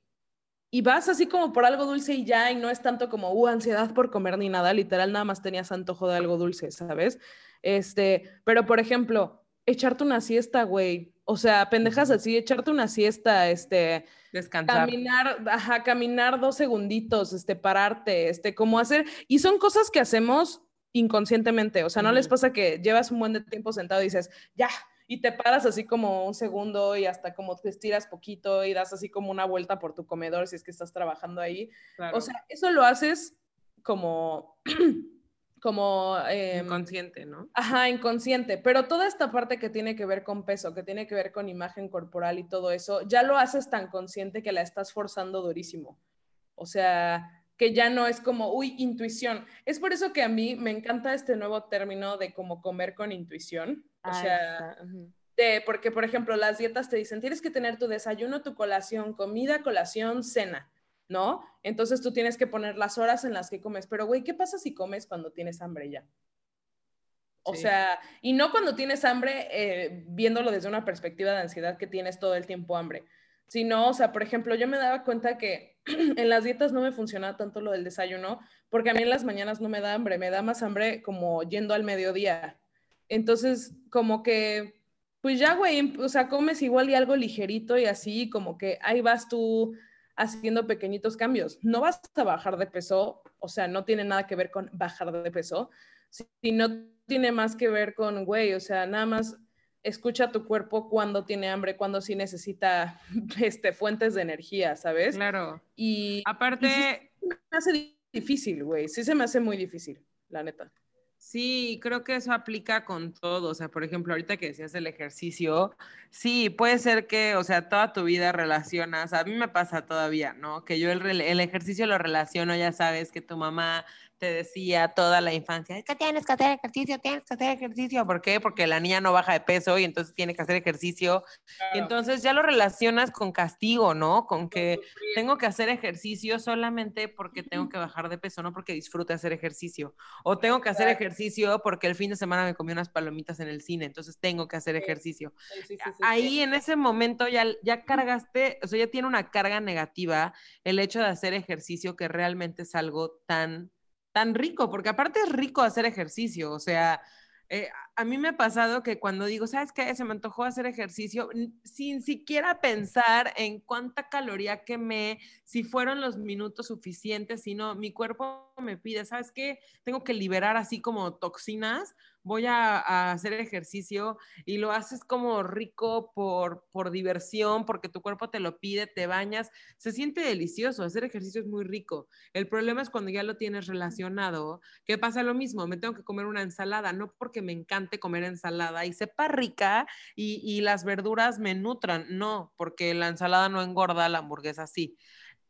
y vas así como por algo dulce y ya, y no es tanto como, uh, ansiedad por comer ni nada, literal, nada más tenías antojo de algo dulce, ¿sabes? Este, pero por ejemplo, echarte una siesta, güey. O sea, pendejas así, echarte una siesta, este, Descansar. Caminar, ajá, caminar dos segunditos, este, pararte, este, como hacer, y son cosas que hacemos inconscientemente, o sea, no les pasa que llevas un buen de tiempo sentado y dices, ya, y te paras así como un segundo y hasta como te estiras poquito y das así como una vuelta por tu comedor si es que estás trabajando ahí. Claro. O sea, eso lo haces como, como, em, inconsciente, ¿no? Ajá, inconsciente, pero toda esta parte que tiene que ver con peso, que tiene que ver con imagen corporal y todo eso, ya lo haces tan consciente que la estás forzando durísimo. O sea, que ya no es como, uy, intuición. Es por eso que a mí me encanta este nuevo término de como comer con intuición. O Ah, sea, de, porque por ejemplo, las dietas te dicen, tienes que tener tu desayuno, tu colación, comida, colación, cena. ¿No? Entonces tú tienes que poner las horas en las que comes. Pero, güey, ¿qué pasa si comes cuando tienes hambre ya? O Sí. sea, y no cuando tienes hambre, eh, viéndolo desde una perspectiva de ansiedad que tienes todo el tiempo hambre, sino, o sea, por ejemplo, yo me daba cuenta que en las dietas no me funcionaba tanto lo del desayuno, porque a mí en las mañanas no me da hambre, me da más hambre como yendo al mediodía. Entonces, como que, pues ya, güey, o sea, comes igual y algo ligerito y así, como que ahí vas tú haciendo pequeñitos cambios. No vas a bajar de peso, o sea, no tiene nada que ver con bajar de peso, sino tiene más que ver con, güey, o sea, nada más escucha tu cuerpo cuando tiene hambre, cuando sí necesita este, fuentes de energía, ¿sabes? Claro. Y, Aparte, y sí se me hace difícil, güey, sí se me hace muy difícil, la neta. Sí, creo que eso aplica con todo. O sea, por ejemplo, ahorita que decías el ejercicio, sí, puede ser que, o sea, toda tu vida relacionas, a mí me pasa todavía, ¿no? Que yo el ejercicio lo relaciono, ya sabes, que tu mamá te decía toda la infancia, es que tienes que hacer ejercicio, tienes que hacer ejercicio. ¿Por qué? Porque la niña no baja de peso y entonces tiene que hacer ejercicio. Y entonces ya lo relacionas con castigo, ¿no? Con que tengo que hacer ejercicio solamente porque tengo que bajar de peso, no porque disfrute hacer ejercicio. O tengo que hacer ejercicio porque el fin de semana me comí unas palomitas en el cine, entonces tengo que hacer ejercicio. Ahí en ese momento ya, ya cargaste, o sea, ya tiene una carga negativa el hecho de hacer ejercicio que realmente es algo tan, tan rico, porque aparte es rico hacer ejercicio, o sea, eh, a mí me ha pasado que cuando digo, ¿sabes qué? Se me antojó hacer ejercicio sin siquiera pensar en cuánta caloría quemé, si fueron los minutos suficientes, sino mi cuerpo me pide, ¿sabes qué? Tengo que liberar así como toxinas, voy a, a hacer ejercicio y lo haces como rico por, por diversión, porque tu cuerpo te lo pide, te bañas, se siente delicioso, hacer ejercicio es muy rico. El problema es cuando ya lo tienes relacionado, que pasa lo mismo, me tengo que comer una ensalada, no porque me encante comer ensalada y sepa rica y, y las verduras me nutran, no, porque la ensalada no engorda, la hamburguesa sí.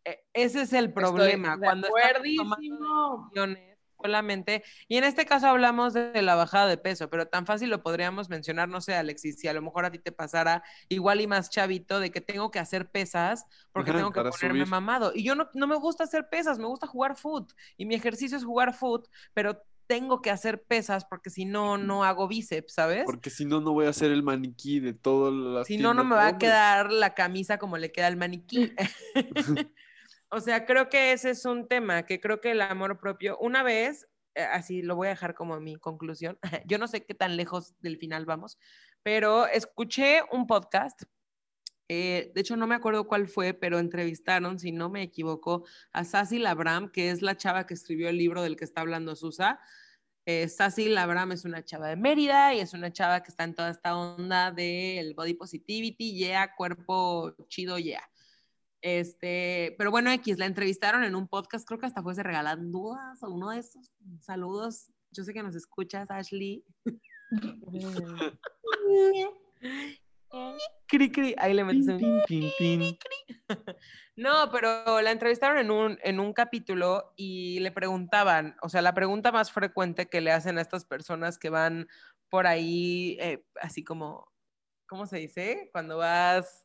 e- ese es el problema. cuando estamos tomando acuerdísimo. decisiones solamente, y en este caso hablamos de la bajada de peso, pero tan fácil lo podríamos mencionar, no sé, Alexis, si a lo mejor a ti te pasara igual y más chavito de que tengo que hacer pesas porque tengo que ponerme subir. mamado. Y yo no, no me gusta hacer pesas, me gusta jugar foot, y mi ejercicio es jugar foot, pero tengo que hacer pesas porque si no, no hago bíceps, ¿sabes? Porque si no, no voy a ser el maniquí de todas las Si no, no me va a quedar la camisa como le queda al maniquí. o sea, creo que ese es un tema, que creo que el amor propio, una vez, eh, así lo voy a dejar como mi conclusión, yo no sé qué tan lejos del final vamos, pero escuché un podcast, eh, de hecho no me acuerdo cuál fue, pero entrevistaron, si no me equivoco, a Sassy Labram, que es la chava que escribió el libro del que está hablando Susa. Eh, Sassy Labram es una chava de Mérida y es una chava que está en toda esta onda del body positivity, yeah, cuerpo chido, yeah. Este, pero bueno, X, la entrevistaron en un podcast, creo que hasta fue se regalan dudas o uno de esos. Saludos, yo sé que nos escuchas, Ashley. Cri, cri, ahí le metes un... Tin, tin. No, pero la entrevistaron en un, en un capítulo y le preguntaban, o sea, la pregunta más frecuente que le hacen a estas personas que van por ahí, eh, así como, ¿cómo se dice? Cuando vas,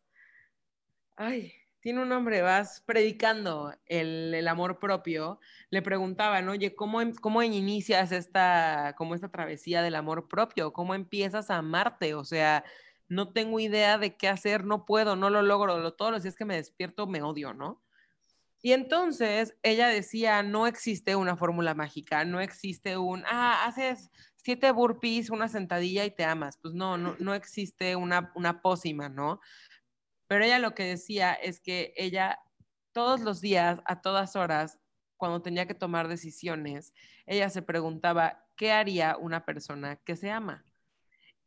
ay, tiene un nombre, vas predicando el, el amor propio, le preguntaban, oye, ¿cómo, em- ¿cómo inicias esta, como esta travesía del amor propio? ¿Cómo empiezas a amarte? O sea, no tengo idea de qué hacer, no puedo, no lo logro, lo, todos los días que me despierto me odio, ¿no? Y entonces ella decía, no existe una fórmula mágica, no existe un, ah, haces siete burpees, una sentadilla y te amas. Pues no, no, no existe una, una pócima, ¿no? Pero ella lo que decía es que ella todos los días, a todas horas, cuando tenía que tomar decisiones, ella se preguntaba, ¿qué haría una persona que se ama?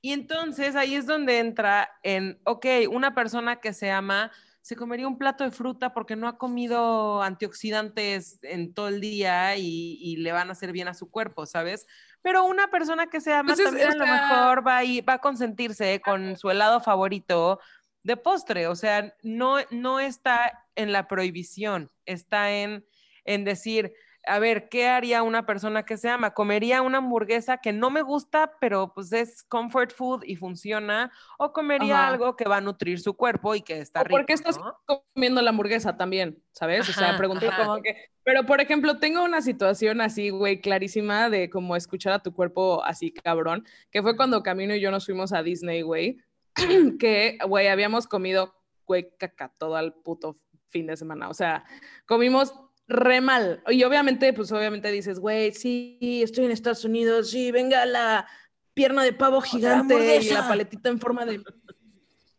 Y entonces ahí es donde entra en, ok, una persona que se ama se comería un plato de fruta porque no ha comido antioxidantes en todo el día y, y le van a hacer bien a su cuerpo, ¿sabes? Pero una persona que se ama Pues es- también a lo mejor va a, ir- va a consentirse con su helado favorito de postre, o sea, no, no está en la prohibición, está en, en decir, a ver, ¿qué haría una persona que se ama? ¿Comería una hamburguesa que no me gusta, pero pues es comfort food y funciona? ¿O comería Ajá. algo que va a nutrir su cuerpo y que está ¿O rico? por qué estás ¿no? comiendo la hamburguesa también? ¿Sabes? o sea, Ajá, preguntar ajá. como que... Pero, por ejemplo, tengo una situación así, güey, clarísima de como escuchar a tu cuerpo así, cabrón, que fue cuando Camino y yo nos fuimos a Disney, güey, que, güey, habíamos comido, güey, caca todo el puto fin de semana. O sea, comimos re mal. Y obviamente, pues obviamente dices, güey, sí, estoy en Estados Unidos, sí, venga la pierna de pavo gigante y hamburguesa. la paletita en forma de...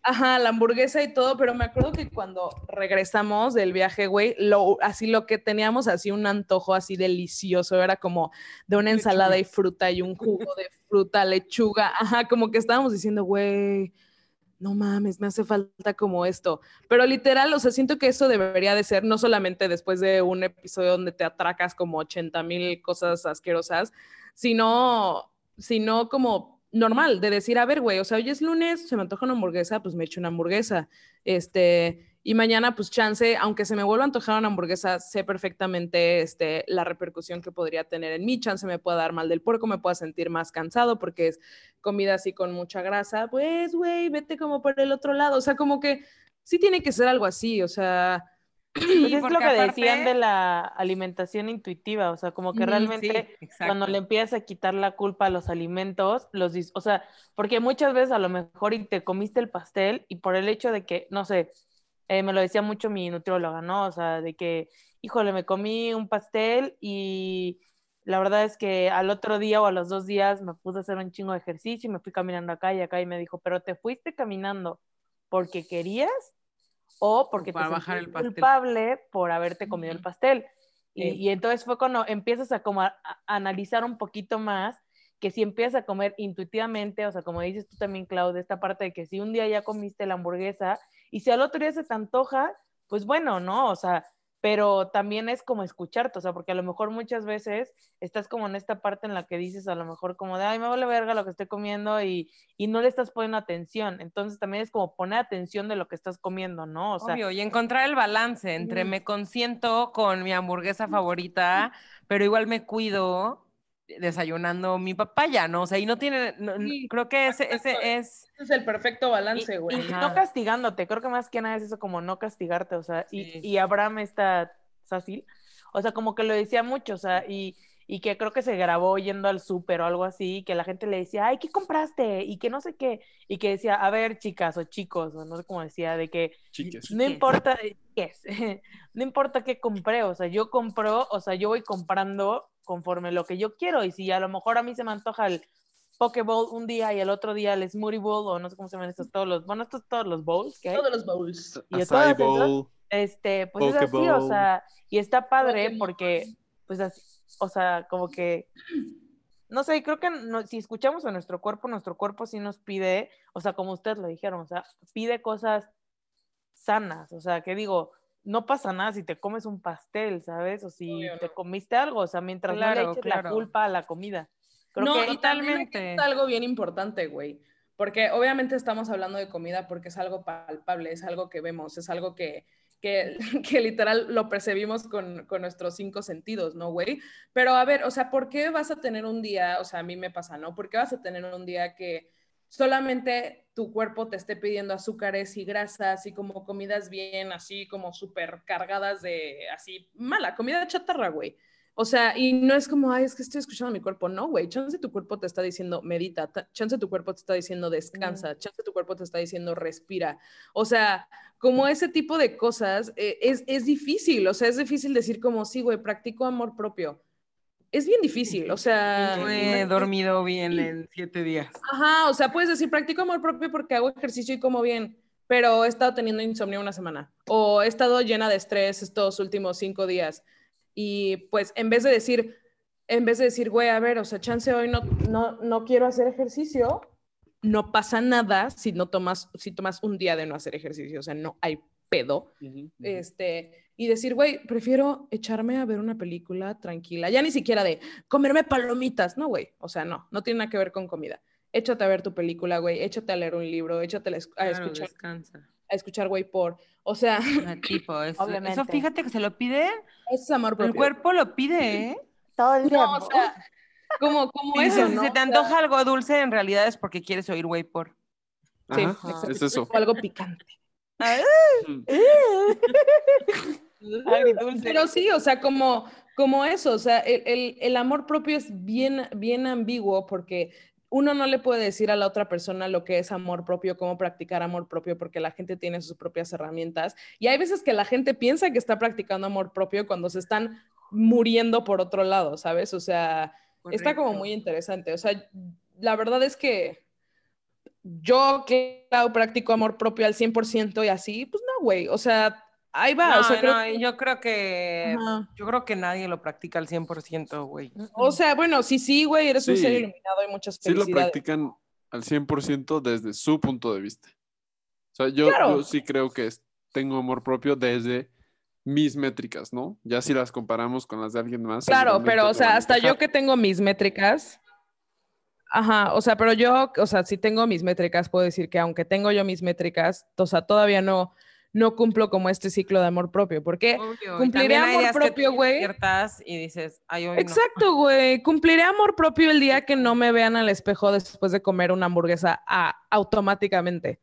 Ajá, la hamburguesa y todo, pero me acuerdo que cuando regresamos del viaje, güey, lo, así lo que teníamos, así un antojo así delicioso, era como de una ensalada y fruta y un jugo de fruta, lechuga, ajá, como que estábamos diciendo, güey, no mames, me hace falta como esto. Pero literal, o sea, siento que eso debería de ser no solamente después de un episodio donde te atracas como 80 mil cosas asquerosas, sino, sino como normal, de decir, a ver, güey, o sea, hoy es lunes, se me antoja una hamburguesa, pues me echo una hamburguesa. Este, y mañana, pues chance, aunque se me vuelva a antojar una hamburguesa, sé perfectamente este, la repercusión que podría tener en mí. Chance me pueda dar mal del puerco, me pueda sentir más cansado porque es comida así con mucha grasa. Pues, güey, vete como por el otro lado. O sea, como que sí tiene que ser algo así, o sea. Pues Sí, es lo que aparte- decían de la alimentación intuitiva, o sea, como que realmente Sí, cuando le empiezas a quitar la culpa a los alimentos, los, dis- o sea, porque muchas veces a lo mejor y te comiste el pastel y por el hecho de que, no sé, eh, me lo decía mucho mi nutrióloga, ¿no? O sea, de que, híjole, me comí un pastel y la verdad es que al otro día o a los dos días me puse a hacer un chingo de ejercicio y me fui caminando acá y acá y me dijo, pero te fuiste caminando porque querías o porque para te bajar el culpable por haberte comido el pastel. Y, entonces fue cuando empiezas a, como a, a analizar un poquito más que si empiezas a comer intuitivamente, o sea, como dices tú también, Claudia, esta parte de que si un día ya comiste la hamburguesa y si al otro día se te antoja, pues bueno, ¿no? O sea, pero también es como escucharte, o sea, porque a lo mejor muchas veces estás como en esta parte en la que dices a lo mejor como de, ay, me vale verga lo que estoy comiendo y, y no le estás poniendo atención, entonces también es como poner atención de lo que estás comiendo, ¿no? O sea, Obvio, y encontrar el balance entre me consiento con mi hamburguesa favorita, pero igual me cuido desayunando mi papaya, ¿no? O sea, y no tiene, no- Sí, creo que ese, ese es, Ese es el perfecto y, balance, y güey. Ajá. no castigándote, creo que más que nada es eso como no castigarte, o sea, y, Sí. y Abraham está fácil, o sea, como que lo decía mucho, o sea, y, y que creo que se grabó yendo al súper o algo así, y que la gente le decía, ay, ¿qué compraste? Y que no sé qué, y que decía, a ver, chicas o chicos, o no sé cómo decía, de que Chiques. no importa, yes, no importa qué compré, o sea, yo compro, o sea, yo voy comprando conforme lo que yo quiero, y si a lo mejor a mí se me antoja el Pokéball un día y el otro día el Smoothie Bowl, o no sé cómo se llaman estos todos los, bueno, estos todos los bowls que hay, Todos los bowls. y de Acai todas esas, bowl. este, pues es así, o sea, y está padre porque, pues así, o sea, como que, no sé, creo que no- si escuchamos a nuestro cuerpo, nuestro cuerpo sí nos pide, o sea, como ustedes lo dijeron, o sea, pide cosas sanas, o sea, que digo, no pasa nada si te comes un pastel, ¿sabes? O si Obvio, te no. comiste algo, o sea, mientras no le Claro, eches la culpa a la comida. Creo no, que Totalmente. queda algo bien importante, güey. Porque obviamente estamos hablando de comida porque es algo palpable, es algo que vemos, es algo que, que, que literal lo percibimos con, con nuestros cinco sentidos, ¿no, güey? Pero a ver, o sea, ¿por qué vas a tener un día, o sea, a mí me pasa, ¿no? ¿Por qué vas a tener un día que solamente tu cuerpo te esté pidiendo azúcares y grasas y como comidas bien, así como súper cargadas de, así, mala, comida chatarra, güey? O sea, y no es como, ay, es que estoy escuchando a mi cuerpo. No, güey, chance tu cuerpo te está diciendo medita, ta- chance tu cuerpo te está diciendo descansa, chance tu cuerpo te está diciendo respira. O sea, como ese tipo de cosas eh, es, es difícil, o sea, es difícil decir como, sí, güey, practico amor propio. Es bien difícil, o sea... no he dormido bien en siete días. Ajá, o sea, puedes decir, practico amor propio porque hago ejercicio y como bien, pero he estado teniendo insomnio una semana o he estado llena de estrés estos últimos cinco días. Y pues en vez de decir, en vez de decir, güey, a ver, o sea, chance hoy no, no, no quiero hacer ejercicio, no pasa nada si no tomas, si tomas un día de no hacer ejercicio, o sea, no hay pedo. Este, y decir, güey, prefiero echarme a ver una película tranquila, ya ni siquiera de comerme palomitas, no, güey, o sea, no, no tiene nada que ver con comida. Échate a ver tu película, güey, échate a leer un libro, échate a, esc- a Claro, escuchar, descansa. a escuchar, güey, por, o sea, tipo, eso, Obviamente. eso fíjate que se lo pide, es amor propio. el cuerpo lo pide, ¿eh? todo el No, o sea, como, como eso, si se te O sea, antoja algo dulce, en realidad es porque quieres oír güey por. sí, Ajá, exacto, es eso. o algo picante. Pero sí, o sea, como, como eso, o sea, el, el- el amor propio es bien, bien ambiguo porque uno no le puede decir a la otra persona lo que es amor propio, cómo practicar amor propio, porque la gente tiene sus propias herramientas. Y hay veces que la gente piensa que está practicando amor propio cuando se están muriendo por otro lado, ¿sabes? O sea, está como Correcto. muy interesante. O sea, la verdad es que yo, claro, practico amor propio al 100% y así, pues no, güey. O sea, ahí va. No, o sea, creo no, que- yo creo que Ajá. yo creo que nadie lo practica al 100%, güey. O sea, bueno, sí, sí, güey, eres un Sí. ser iluminado y muchas Sí lo felicidades. practican al 100% desde su punto de vista. O sea, yo, Claro. yo sí creo que es- tengo amor propio desde mis métricas, ¿no? Ya si las comparamos con las de alguien más. Claro, pero, o sea, hasta yo que tengo mis métricas. Ajá, o sea, pero yo, o sea, si tengo mis métricas, puedo decir que aunque tengo yo mis métricas, o sea, todavía no, no cumplo como este ciclo de amor propio. Porque Obvio, Cumpliré amor propio, güey. despiertas y dices, ay, hoy no. Exacto, güey. Cumpliré amor propio el día que no me vean al espejo después de comer una hamburguesa ah, automáticamente.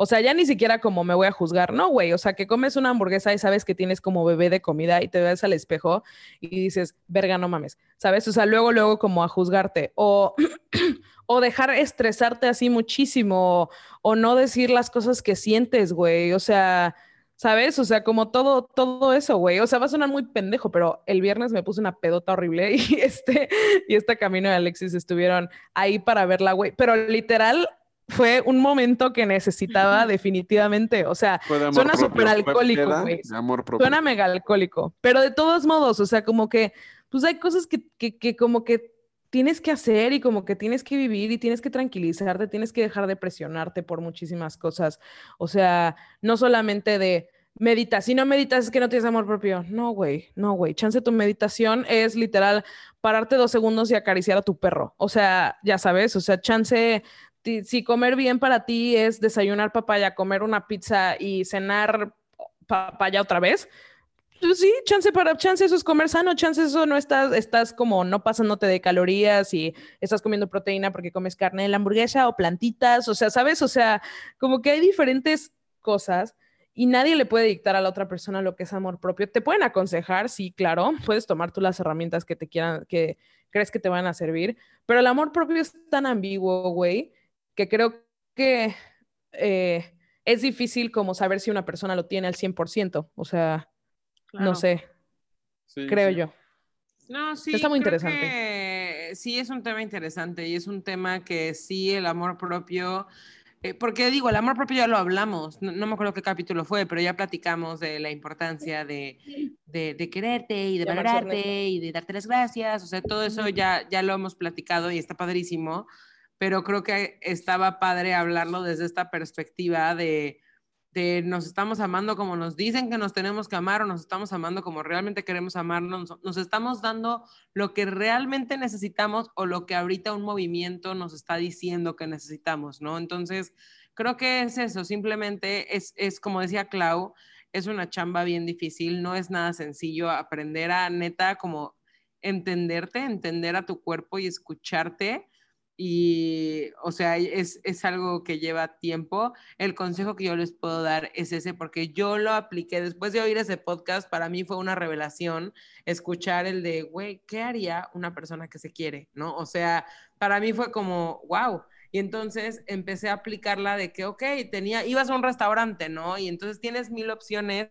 O sea, ya ni siquiera como me voy a juzgar, no, güey. O sea, que comes una hamburguesa y sabes que tienes como bebé de comida y te ves al espejo y dices, verga, no mames. ¿Sabes? O sea, luego, luego como a juzgarte. O, o dejar estresarte así muchísimo. O no decir las cosas que sientes, güey. O sea, ¿Sabes? O sea, como todo, todo eso, güey. O sea, va a sonar muy pendejo, pero el viernes me puse una pedota horrible y este, y este camino de Alexis estuvieron ahí para verla, güey. Pero literal fue un momento que necesitaba definitivamente. O sea, suena súper alcohólico, güey. suena mega alcohólico. Pero de todos modos, o sea, como que, pues hay cosas que, que, que como que tienes que hacer y como que tienes que vivir y tienes que tranquilizarte, tienes que dejar de presionarte por muchísimas cosas. O sea, no solamente de, Medita, si no meditas es que no tienes amor propio. No, güey, no, güey. Chance tu meditación es literal pararte dos segundos y acariciar a tu perro. O sea, ya sabes, o sea, chance, si comer bien para ti es desayunar papaya, comer una pizza y cenar papaya otra vez, pues sí, chance para, chance eso es comer sano, chance eso no estás, estás como no pasándote de calorías y estás comiendo proteína porque comes carne la hamburguesa o plantitas, o sea, ¿sabes? O sea, como que hay diferentes cosas y nadie le puede dictar a la otra persona lo que es amor propio. Te pueden aconsejar, sí, claro, puedes tomar tú las herramientas que te quieran, que crees que te van a servir, pero el amor propio es tan ambiguo, güey, que creo que eh, es difícil como saber si una persona lo tiene al 100%, o sea, Claro. no sé, Sí, creo sí. yo. No, sí. Está muy creo interesante. que sí, es un tema interesante y es un tema que sí, el amor propio. eh, porque digo, el amor propio ya lo hablamos, no, no me acuerdo qué capítulo fue, pero ya platicamos de la importancia de, de, de quererte y de De valorarte y de darte las gracias, o sea, todo eso ya, ya lo hemos platicado y está padrísimo, pero creo que estaba padre hablarlo desde esta perspectiva de, de nos estamos amando como nos dicen que nos tenemos que amar o nos estamos amando como realmente queremos amarnos, nos, estamos dando lo que realmente necesitamos o lo que ahorita un movimiento nos está diciendo que necesitamos, ¿no? Entonces, creo que es eso, simplemente es, es como decía Clau, es una chamba bien difícil, no es nada sencillo aprender a neta como entenderte, entender a tu cuerpo y escucharte. Y, o sea, es, es algo que lleva tiempo. El consejo que yo les puedo dar es ese, porque yo lo apliqué después de oír ese podcast, para mí fue una revelación escuchar el de, güey, ¿qué haría una persona que se quiere? ¿No? O sea, para mí fue como, wow. Y entonces empecé a aplicarla de que, ok, tenía, ibas a un restaurante, ¿no? Y entonces tienes mil opciones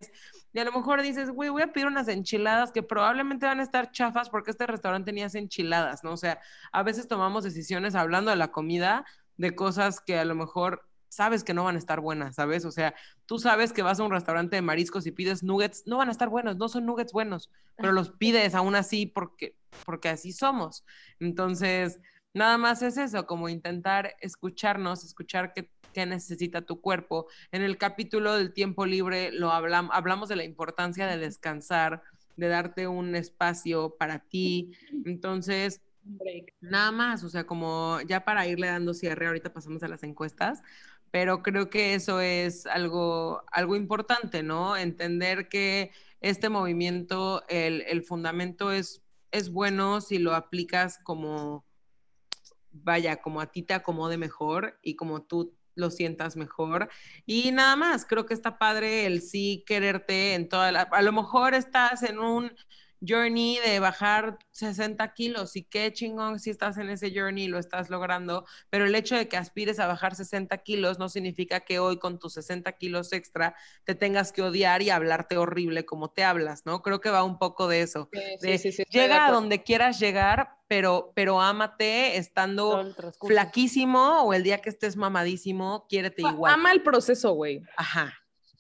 y a lo mejor dices, güey, voy a pedir unas enchiladas que probablemente van a estar chafas porque este restaurante hace enchiladas, ¿no? O sea, a veces tomamos decisiones hablando de la comida de cosas que a lo mejor sabes que no van a estar buenas, ¿sabes? O sea, tú sabes que vas a un restaurante de mariscos y pides nuggets, no van a estar buenos, no son nuggets buenos, pero los pides aún así porque, porque así somos. Entonces, nada más es eso, como intentar escucharnos, escuchar qué, qué necesita tu cuerpo. En el capítulo del tiempo libre lo hablamos, hablamos de la importancia de descansar, de darte un espacio para ti. Entonces, nada más, o sea, como ya para irle dando cierre, ahorita pasamos a las encuestas, pero creo que eso es algo, algo importante, ¿no? Entender que este movimiento, el, el fundamento es, es bueno si lo aplicas como, vaya, como a ti te acomode mejor y como tú lo sientas mejor. Y nada más, creo que está padre el sí quererte en toda la... A lo mejor estás en un journey de bajar 60 kilos y qué chingón si estás en ese journey y lo estás logrando, pero el hecho de que aspires a bajar 60 kilos no significa que hoy con tus 60 kilos extra te tengas que odiar y hablarte horrible como te hablas, ¿no? Creo que va un poco de eso. de llega a donde quieras llegar, pero, pero ámate estando flaquísimo o el día que estés mamadísimo, quiérete igual. Ama el proceso, güey, Ajá.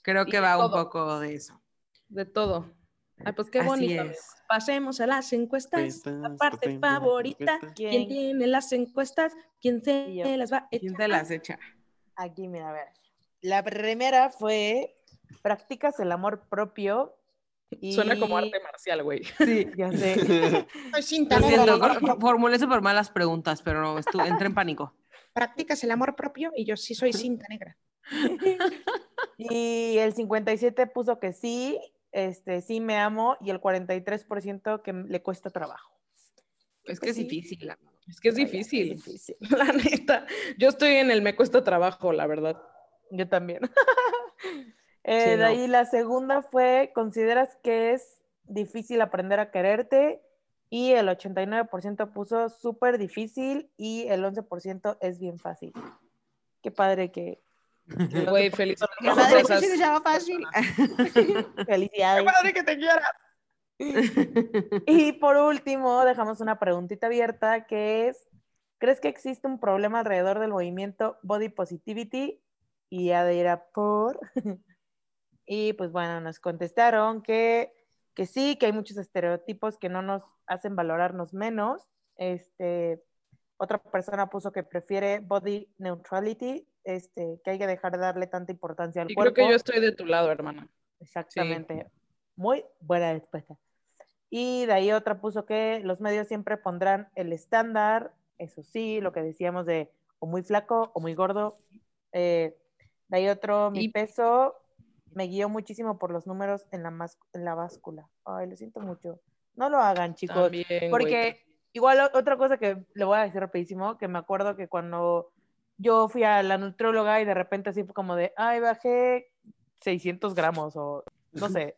Creo que va un poco de eso. de todo. Ay, pues qué Así bonito. es. Pasemos a las encuestas. La parte favorita. ¿Quién ¿Quién? tiene las encuestas? ¿Quién se yo. las va a ¿Quién echar? te las echa? Aquí, mira, a ver. La primera fue, practicas el amor propio. Y... Suena como arte marcial, güey. Sí, ya sé. Soy cinta Lo negra. siento, ¿no? for- formulé súper malas preguntas, pero no, entré en pánico. Practicas el amor propio y yo sí soy cinta negra. Y el 57 puso que sí, este, sí me amo, y el 43% que le cuesta trabajo. Es Pues que es sí. difícil. Es que es difícil, es difícil. la neta. Yo estoy en el me cuesta trabajo, la verdad. Yo también. Eh, Sí, de no. ahí la segunda fue, ¿consideras que es difícil aprender a quererte? Y el 89% puso súper difícil y el 11% es bien fácil. Qué padre que... Güey, 11% feliz. Qué padre se llama fácil. Felicidades. que te quieras. Y por último, dejamos una preguntita abierta que es, ¿crees que existe un problema alrededor del movimiento Body Positivity? Y ya dirá por... y pues bueno, nos contestaron que, que sí, que hay muchos estereotipos que no nos hacen valorarnos menos. Este, otra persona puso que prefiere Body Neutrality, este, que hay que dejar de darle tanta importancia al Y cuerpo. creo que yo estoy de tu lado, hermana. Exactamente. Muy buena respuesta. Y de ahí otra puso que los medios siempre pondrán el estándar, eso sí, lo que decíamos de o muy flaco o muy gordo. Eh, de ahí otro, mi Y- peso me guió muchísimo por los números en la, mas- en la báscula. Ay, lo siento mucho. No lo hagan, chicos. También, güey. Porque igual o- otra cosa que le voy a decir rapidísimo, que me acuerdo que cuando yo fui a la nutróloga y de repente así fue como de, ay, bajé 600 gramos o no sé.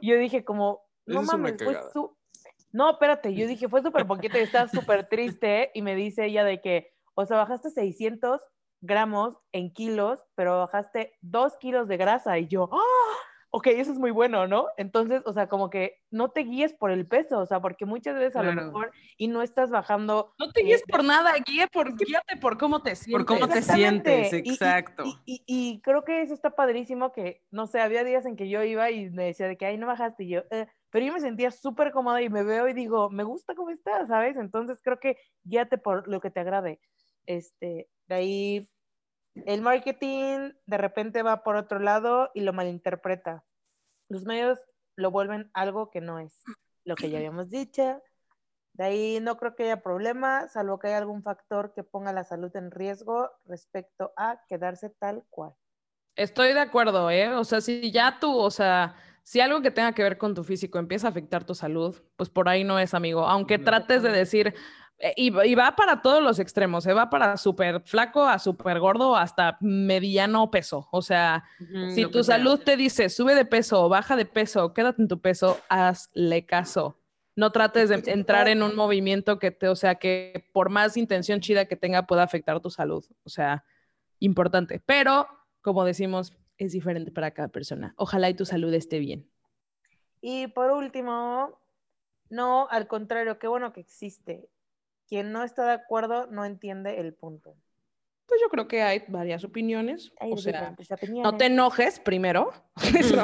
Y yo dije como, no mames, fue su... No, espérate, yo dije, fue súper poquito y estaba súper triste y me dice ella de que, o sea, bajaste 600 gramos en kilos, pero bajaste 2 kilos de grasa y yo, ¡ah! Ok, eso es muy bueno, ¿no? Entonces, o sea, como que no te guíes por el peso, o sea, porque muchas veces a lo mejor y no estás bajando No te guíes por nada, guíe por, guíate por cómo te sientes. Por cómo te Exactamente. sientes, Y- y- exacto. Y, y- y creo que eso está padrísimo que, no sé, había días en que yo iba y me decía de que, ay, no bajaste, y yo, "Eh", pero yo me sentía súper cómoda y me veo y digo, me gusta cómo estás, ¿sabes? Entonces creo que guíate por lo que te agrade. Este, de ahí, el marketing de repente va por otro lado y lo malinterpreta. Los medios lo vuelven algo que no es, lo que ya habíamos dicho. De ahí no creo que haya problema, salvo que haya algún factor que ponga la salud en riesgo respecto a quedarse tal cual. Estoy de acuerdo, ¿eh? O sea, si ya tú, o sea, si algo que tenga que ver con tu físico empieza a afectar tu salud, pues por ahí no es, amigo. Aunque trates de decir, y, va- y va para todos los extremos, se va para súper flaco, a súper gordo, hasta mediano peso. O sea, si tu sea. salud te dice sube de peso o baja de peso, quédate en tu peso, hazle caso. No trates de entrar en un movimiento que te, o sea, que por más intención chida que tenga pueda afectar tu salud. O sea, importante. Pero, como decimos, es diferente para cada persona. Ojalá y tu salud esté bien. Y por último, no, al contrario, qué bueno que existe. Quien no está de acuerdo no entiende el punto. Pues yo creo que hay varias opiniones. Hay o sea, diferentes no opiniones. te enojes primero. Eso.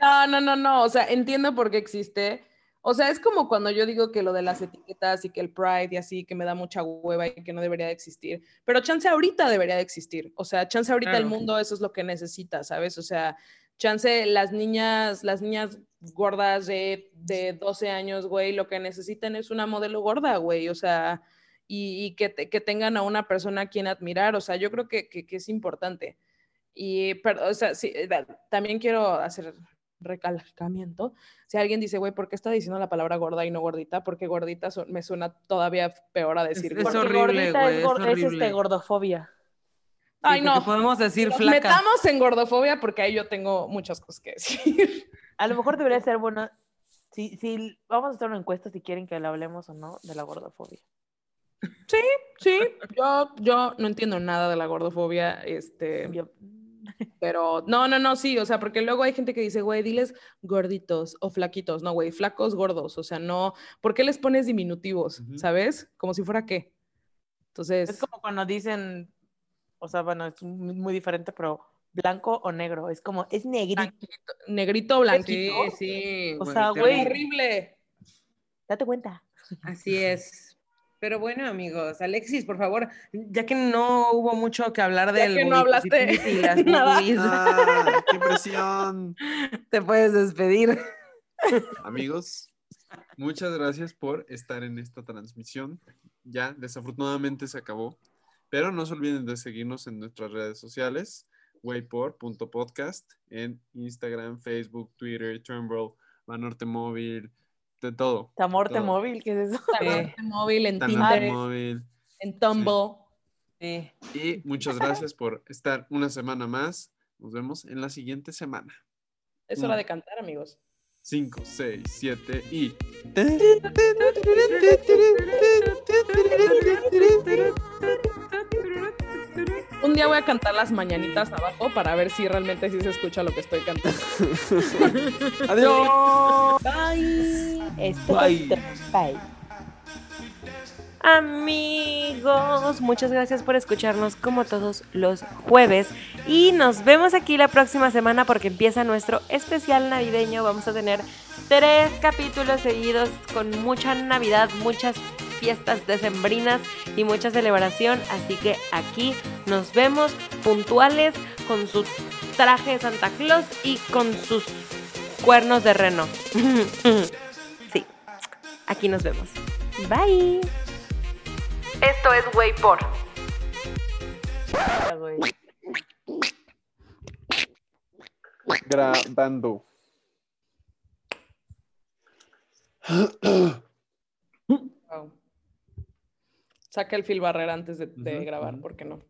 No, no, no, no. O sea, entiendo por qué existe. O sea, es como cuando yo digo que lo de las etiquetas y que el Pride y así, que me da mucha hueva y que no debería de existir. Pero chance ahorita debería de existir. O sea, chance ahorita el Claro. mundo eso es lo que necesita, ¿sabes? O sea, chance las niñas, las niñas gordas de, de 12 años, güey, lo que necesitan es una modelo gorda, güey. O sea, y, y que, te- que tengan a una persona a quien admirar. O sea, yo creo que, que, que es importante. Y, pero, o sea, sí, eh, también quiero hacer recalcamiento. Si alguien dice, güey, ¿por qué está diciendo la palabra gorda y no gordita? Porque gordita su- me suena todavía peor a decir es gorda. Porque horrible, gordita güey, es, es es, este, horrible. gordofobia. Ay, Sí, no. Podemos decir Nos flaca. metamos en gordofobia porque ahí yo tengo muchas cosas que decir. A lo mejor debería ser bueno. Si, si vamos a hacer una encuesta si quieren que le hablemos o no de la gordofobia. Sí, yo, yo no entiendo nada de la gordofobia, este, Yo- pero no, no, no, sí, o sea, porque luego hay gente que dice, güey, diles gorditos o flaquitos, no, güey, flacos, gordos, o sea, no, ¿por qué les pones diminutivos, sabes? Como si fuera qué. Entonces, Es como cuando dicen, o sea, bueno, es muy, muy diferente, pero blanco o negro. Es como, es negrito. blanquito- negrito, blanquito. Sí, sí. O sea, güey. horrible. Date cuenta. Así es. Pero bueno, amigos, Alexis, por favor, ya que no hubo mucho que hablar Ya del que no hablaste y las nada. Ah, ¡Qué presión! te puedes despedir. Amigos, muchas gracias por estar en esta transmisión. Ya, desafortunadamente se acabó, pero no se olviden de seguirnos en nuestras redes sociales, waypor.podcast, en Instagram, Facebook, Twitter, Turnbull, Banorte Móvil, de todo. Tamorte todo. móvil, ¿qué es eso? En móvil, en Tinder, Móvil. en Tumble. Sí. Y muchas gracias por estar una semana más. Nos vemos en la siguiente semana. Es hora de cantar, amigos. 5, 6, 7 y... Un día voy a cantar las mañanitas abajo para ver si realmente sí se escucha lo que estoy cantando. ¡Adiós! Bye. Este Bye. Bye. Amigos, muchas gracias por escucharnos como todos los jueves y nos vemos aquí la próxima semana porque empieza nuestro especial navideño. Vamos a tener tres capítulos seguidos con mucha Navidad, muchas fiestas decembrinas y mucha celebración. Así que aquí nos vemos puntuales con su traje de Santa Claus y con sus cuernos de reno. sí, aquí nos vemos. Bye. Esto es Way por. Grabando. Wow. Saca el fil barrera antes de, grabar, ujú. ¿por qué no?